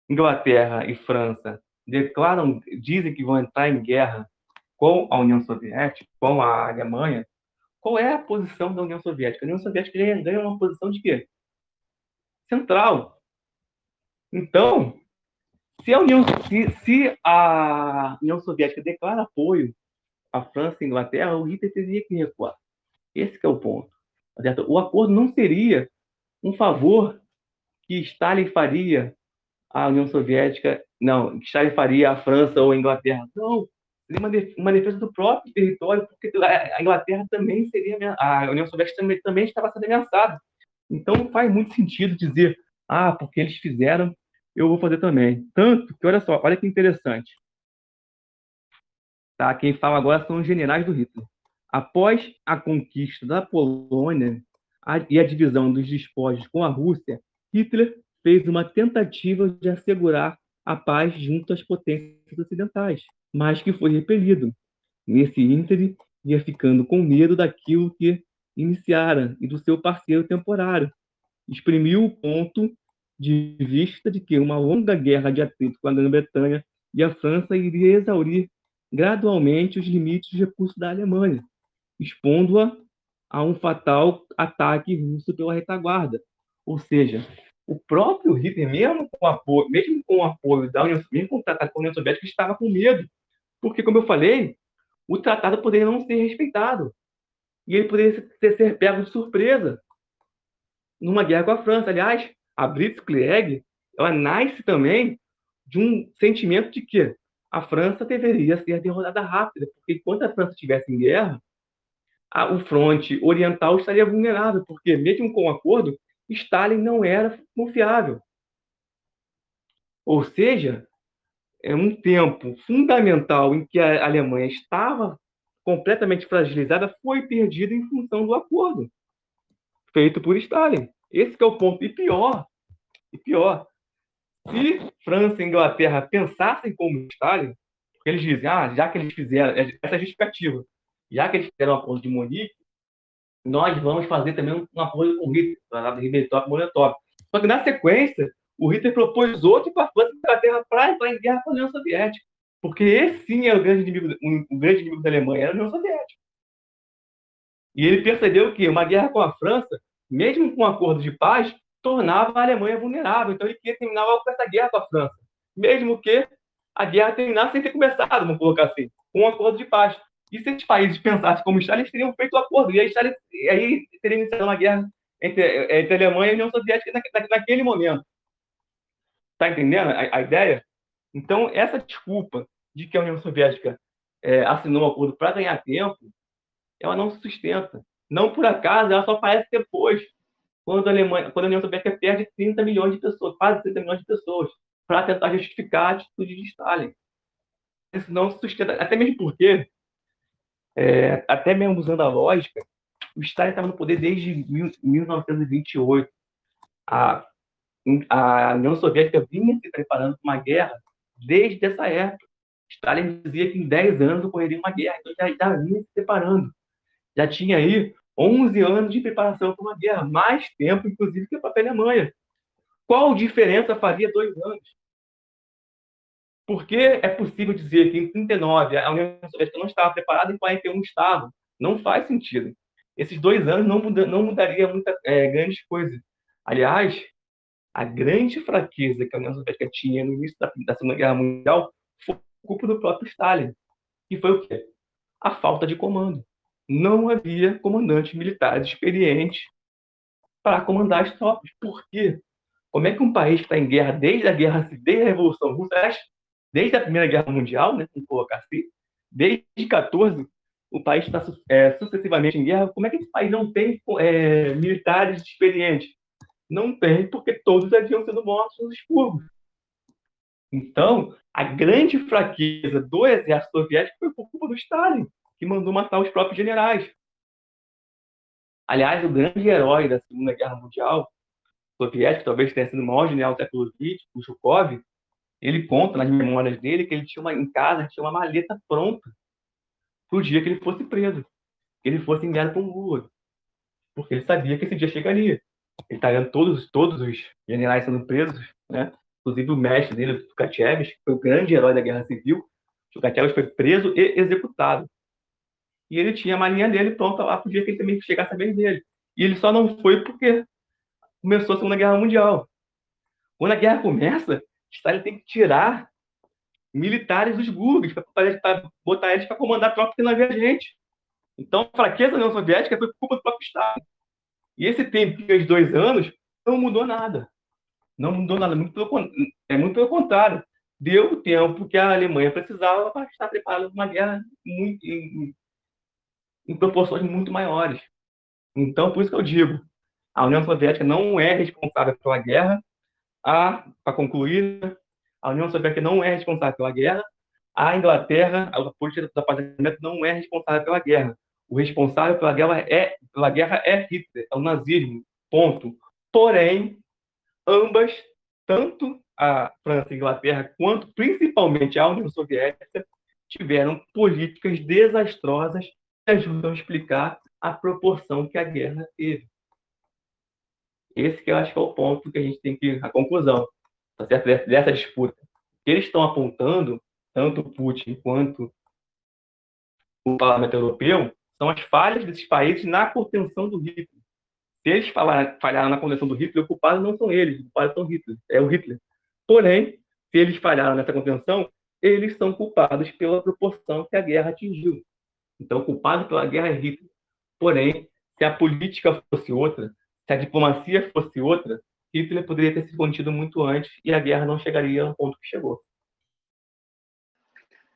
Inglaterra e França declaram, dizem que vão entrar em guerra com a União Soviética, com a Alemanha, qual é a posição da União Soviética? A União Soviética ganha uma posição de quê? Central. Então, se a União, se, se a União Soviética declara apoio à França e à Inglaterra, o Hitler teria que recuar. Esse é o ponto. Tá? O acordo não seria um favor que Stalin faria à União Soviética, não, que faria à França ou à Inglaterra. Não, seria uma defesa do próprio território, porque a Inglaterra também seria, a União Soviética também, também estava sendo ameaçada. Então faz muito sentido dizer, ah, porque eles fizeram, eu vou fazer também. Tanto que, olha só, olha que interessante. Tá? Quem fala agora são os generais do Hitler. Após a conquista da Polônia e a divisão dos despojos com a Rússia, Hitler fez uma tentativa de assegurar a paz junto às potências ocidentais, mas que foi repelido. Nesse ínterim, ia ficando com medo daquilo que iniciara e do seu parceiro temporário. Exprimiu o ponto de vista de que uma longa guerra de atrito com a Grã-Bretanha e a França iria exaurir gradualmente os limites dos recursos da Alemanha, expondo-a a um fatal ataque russo pela retaguarda. Ou seja, o próprio Hitler, mesmo com apoio, mesmo com o apoio da União, mesmo com o tratado com a União Soviética, estava com medo, porque, como eu falei, o tratado poderia não ser respeitado e ele poderia ser, ser pego de surpresa numa guerra com a França. Aliás, a Blitzkrieg ela nasce também de um sentimento de que a França deveria ser derrotada rápida, porque enquanto a França estivesse em guerra, a, o fronte oriental estaria vulnerável, porque mesmo com o acordo, Stalin não era confiável. Ou seja, é um tempo fundamental em que a Alemanha estava completamente fragilizada foi perdido em função do acordo feito por Stalin. Esse é o ponto. E pior, e pior, se França e Inglaterra pensassem como Stalin, eles dizem, ah, já que eles fizeram, essa é justificativa, já que eles fizeram um acordo de Munique, nós vamos fazer também um acordo com o Hitler, para Ribbentrop e Molotov. Só que na sequência, o Hitler propôs outro para a França e Inglaterra para entrar em guerra com a União Soviética. Porque esse sim é o grande inimigo, um, grande inimigo da Alemanha, era a União Soviética. E ele percebeu que uma guerra com a França, mesmo com um acordo de paz, tornava a Alemanha vulnerável. Então ele queria terminar logo com essa guerra com a França. Mesmo que a guerra terminasse sem ter começado, vamos colocar assim, com um acordo de paz. E se esses países pensassem como Stalin, eles teriam feito o um acordo. E aí, Stalin, aí teria iniciado uma guerra entre, entre a Alemanha e a União Soviética na, naquele momento. Está entendendo a, a, ideia? Então, essa desculpa de que a União Soviética é, assinou um acordo para ganhar tempo, ela não se sustenta. Não por acaso, ela só aparece depois, quando a, Alemanha, quando a União Soviética perde 30 milhões de pessoas, quase 30 milhões de pessoas, para tentar justificar a atitude de Stalin. Isso não se sustenta, até mesmo porque é, até mesmo usando a lógica, o Stalin estava no poder desde 1928. A, a União Soviética vinha se preparando para uma guerra desde essa época. Stalin dizia que em 10 anos ocorreria uma guerra, então já, já vinha se preparando. Já tinha aí 11 anos de preparação para uma guerra, mais tempo, inclusive, que a própria Alemanha. Qual diferença faria dois anos? Porque é possível dizer que em 39 a União Soviética não estava preparada, em 41 estava. Não faz sentido. Esses dois anos não, muda, não mudaria muita é, grandes coisas. Aliás, a grande fraqueza que a União Soviética tinha no início da, da Segunda Guerra Mundial foi culpa do próprio Stalin. Que foi o quê? A falta de comando. Não havia comandantes militares experientes para comandar as tropas. Por quê? Como é que um país que está em guerra desde a guerra, desde a Revolução Russa, desde a Primeira Guerra Mundial, né, vamos colocar assim, desde 14, o país está é, sucessivamente em guerra. Como é que esse país não tem é, militares experientes? Não tem, porque todos haviam sido mortos nos expurgos. Então, a grande fraqueza do exército soviético foi por culpa do Stalin. que mandou matar os próprios generais. Aliás, o grande herói da Segunda Guerra Mundial soviética, talvez tenha sido o maior general do século XX, o Zhukov, ele conta nas memórias dele que ele tinha uma, em casa tinha uma maleta pronta para o dia que ele fosse preso, que ele fosse enviado para um Lula, porque ele sabia que esse dia chegaria. Ele está vendo todos, todos os generais sendo presos, né? inclusive o mestre dele, o Tukhachevs, que foi o grande herói da Guerra Civil. Tukhachevs foi preso e executado. E ele tinha a malinha dele pronta lá para o dia que ele também chegasse a vez dele. E ele só não foi porque começou a Segunda Guerra Mundial. Quando a guerra começa, Stalin tem que tirar militares dos gulags para botar eles para comandar tropas que não havia gente. Então, a fraqueza da União Soviética foi culpa do próprio Stalin. E esse tempinho de dois anos não mudou nada. Não mudou nada. Muito pelo, é muito pelo contrário. Deu o tempo que a Alemanha precisava para estar preparada para uma guerra muito, em, em proporções muito maiores. Então, por isso que eu digo, a União Soviética não é responsável pela guerra. Para concluir, a União Soviética não é responsável pela guerra. A Inglaterra, a política do apartamento não é responsável pela guerra. O responsável pela guerra é, pela guerra é Hitler, é o nazismo. Ponto. Porém, ambas, tanto a França e a Inglaterra, quanto principalmente a União Soviética, tiveram políticas desastrosas que ajudam a explicar a proporção que a guerra teve. Esse que eu acho que é o ponto que a gente tem que a conclusão, tá certo? Dessa disputa. que eles estão apontando, tanto Putin quanto o Parlamento Europeu, são as falhas desses países na contenção do Hitler. Se eles falharam na contenção do Hitler, o culpado não são eles, o culpado são Hitler, é o Hitler. Porém, se eles falharam nessa contenção, eles são culpados pela proporção que a guerra atingiu. Então, o culpado pela guerra é Hitler. Porém, se a política fosse outra, se a diplomacia fosse outra, Hitler poderia ter se contido muito antes e a guerra não chegaria ao ponto que chegou.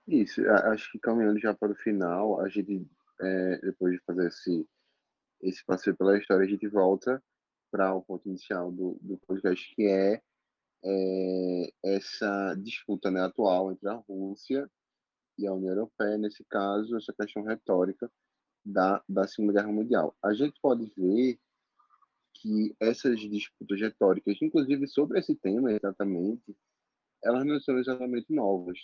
Isso, acho que caminhando já para o final, a gente é, depois de fazer esse, esse passeio pela história, a gente volta para o ponto inicial do, do podcast, que é, é essa disputa né, atual entre a Rússia e a União Europeia, nesse caso, essa questão retórica da, da Segunda Guerra Mundial. A gente pode ver que essas disputas retóricas, inclusive sobre esse tema exatamente, elas não são exatamente novas.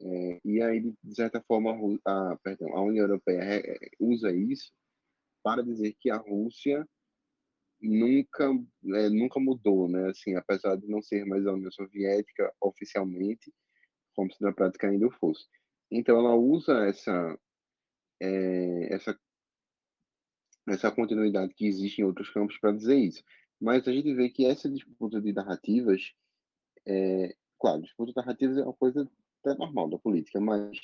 É, e aí, de certa forma, a, a, perdão, a União Europeia usa isso para dizer que a Rússia nunca é, nunca mudou, né? Assim, apesar de não ser mais a União Soviética oficialmente, como se na prática ainda fosse. Então, ela usa essa é, essa essa continuidade que existe em outros campos para dizer isso. Mas a gente vê que essa disputa de narrativas, é, claro, disputa de narrativas é uma coisa até normal da política, mas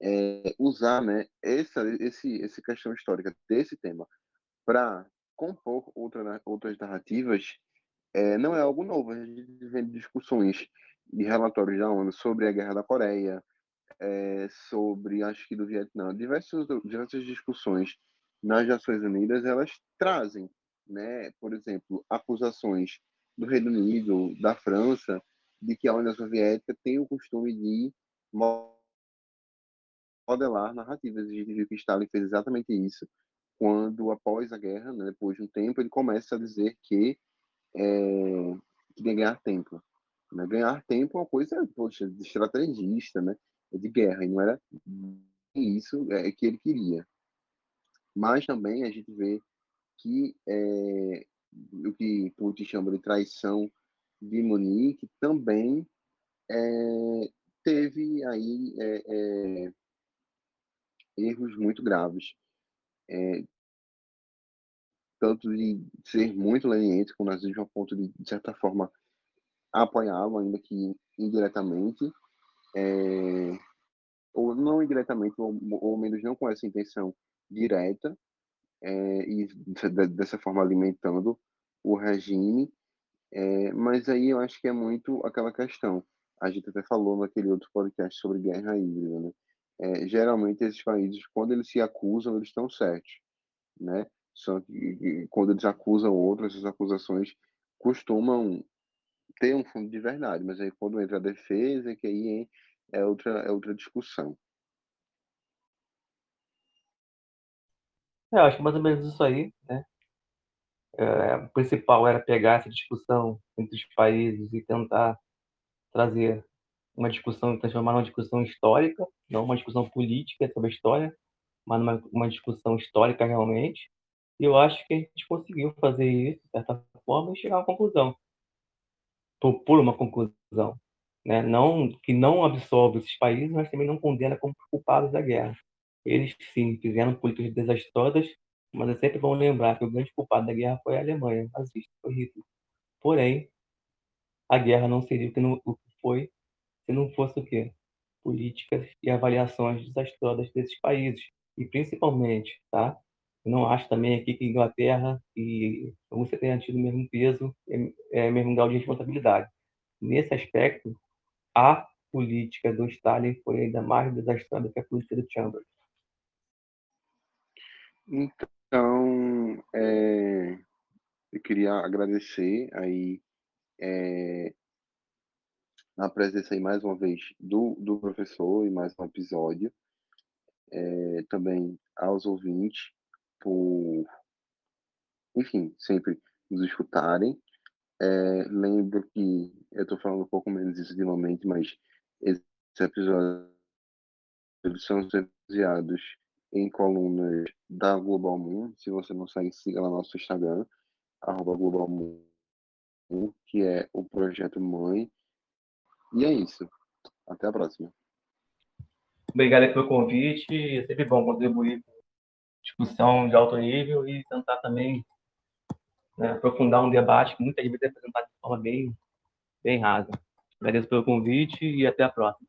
é, usar né, essa esse, essa questão histórica desse tema para compor outra, outras narrativas é, não é algo novo. A gente vê discussões de relatórios da ONU sobre a Guerra da Coreia, é, sobre, acho que do Vietnã, diversas, diversas discussões nas Nações Unidas, elas trazem, né, por exemplo, acusações do Reino Unido, da França, de que a União Soviética tem o costume de modelar narrativas. A gente viu que Stalin fez exatamente isso quando, após a guerra, né, depois de um tempo, ele começa a dizer que, é, ganhar tempo. Né? Ganhar tempo é uma coisa, poxa, de estrategista, né? De guerra, e não era isso é, que ele queria. Mas também a gente vê que é, o que Putin chama de traição de Munique também é, teve aí é, erros muito graves. Tanto de ser muito leniente com o nazismo a ponto de, de certa forma, apoiá-lo, ainda que indiretamente, ou não indiretamente, ou, ou menos não com essa intenção direta, é, e dessa forma alimentando o regime. É, mas aí eu acho que é muito aquela questão a gente até falou naquele outro podcast sobre guerra híbrida, né? É, geralmente esses países, quando eles se acusam, eles estão certos, né? Só que quando eles acusam outros, essas acusações costumam ter um fundo de verdade, mas aí quando entra a defesa, que aí é outra, é outra discussão. É, acho que mais ou menos isso aí, né? É, o principal era pegar essa discussão entre os países e tentar trazer uma discussão, transformar numa discussão histórica, não uma discussão política sobre a história, mas uma, uma discussão histórica realmente. E eu acho que a gente conseguiu fazer isso, de certa forma, e chegar a uma conclusão. Propor uma conclusão. Né? Não, que não absolve esses países, mas também não condena como culpados da guerra. Eles, sim, fizeram políticas desastrosas, mas é sempre bom lembrar que o grande culpado da guerra foi a Alemanha, nazista, foi Hitler. Porém, a guerra não seria o que, não, o que foi se não fosse o quê? Políticas e avaliações desastrosas desses países. E principalmente, tá? Eu não acho também aqui que Inglaterra e a Rússia tenham tido o mesmo peso, é, é, mesmo grau de responsabilidade. Nesse aspecto, a política do Stalin foi ainda mais desastrosa que a política do Chambers. Então, é, eu queria agradecer aí é, a presença aí mais uma vez do, do professor e mais um episódio. É, também aos ouvintes por, enfim, sempre nos escutarem. É, lembro que eu estou falando um pouco menos isso de momento, mas esses episódios são baseados em colunas da Global Moon. Se você não segue, siga lá no nosso Instagram, arroba Global Moon, que é o projeto mãe. E é isso. Até a próxima. Obrigado pelo convite. É sempre bom contribuir com discussão de alto nível e tentar também né, aprofundar um debate que muitas vezes é apresentado de forma bem, bem rasa. Agradeço pelo convite e até a próxima.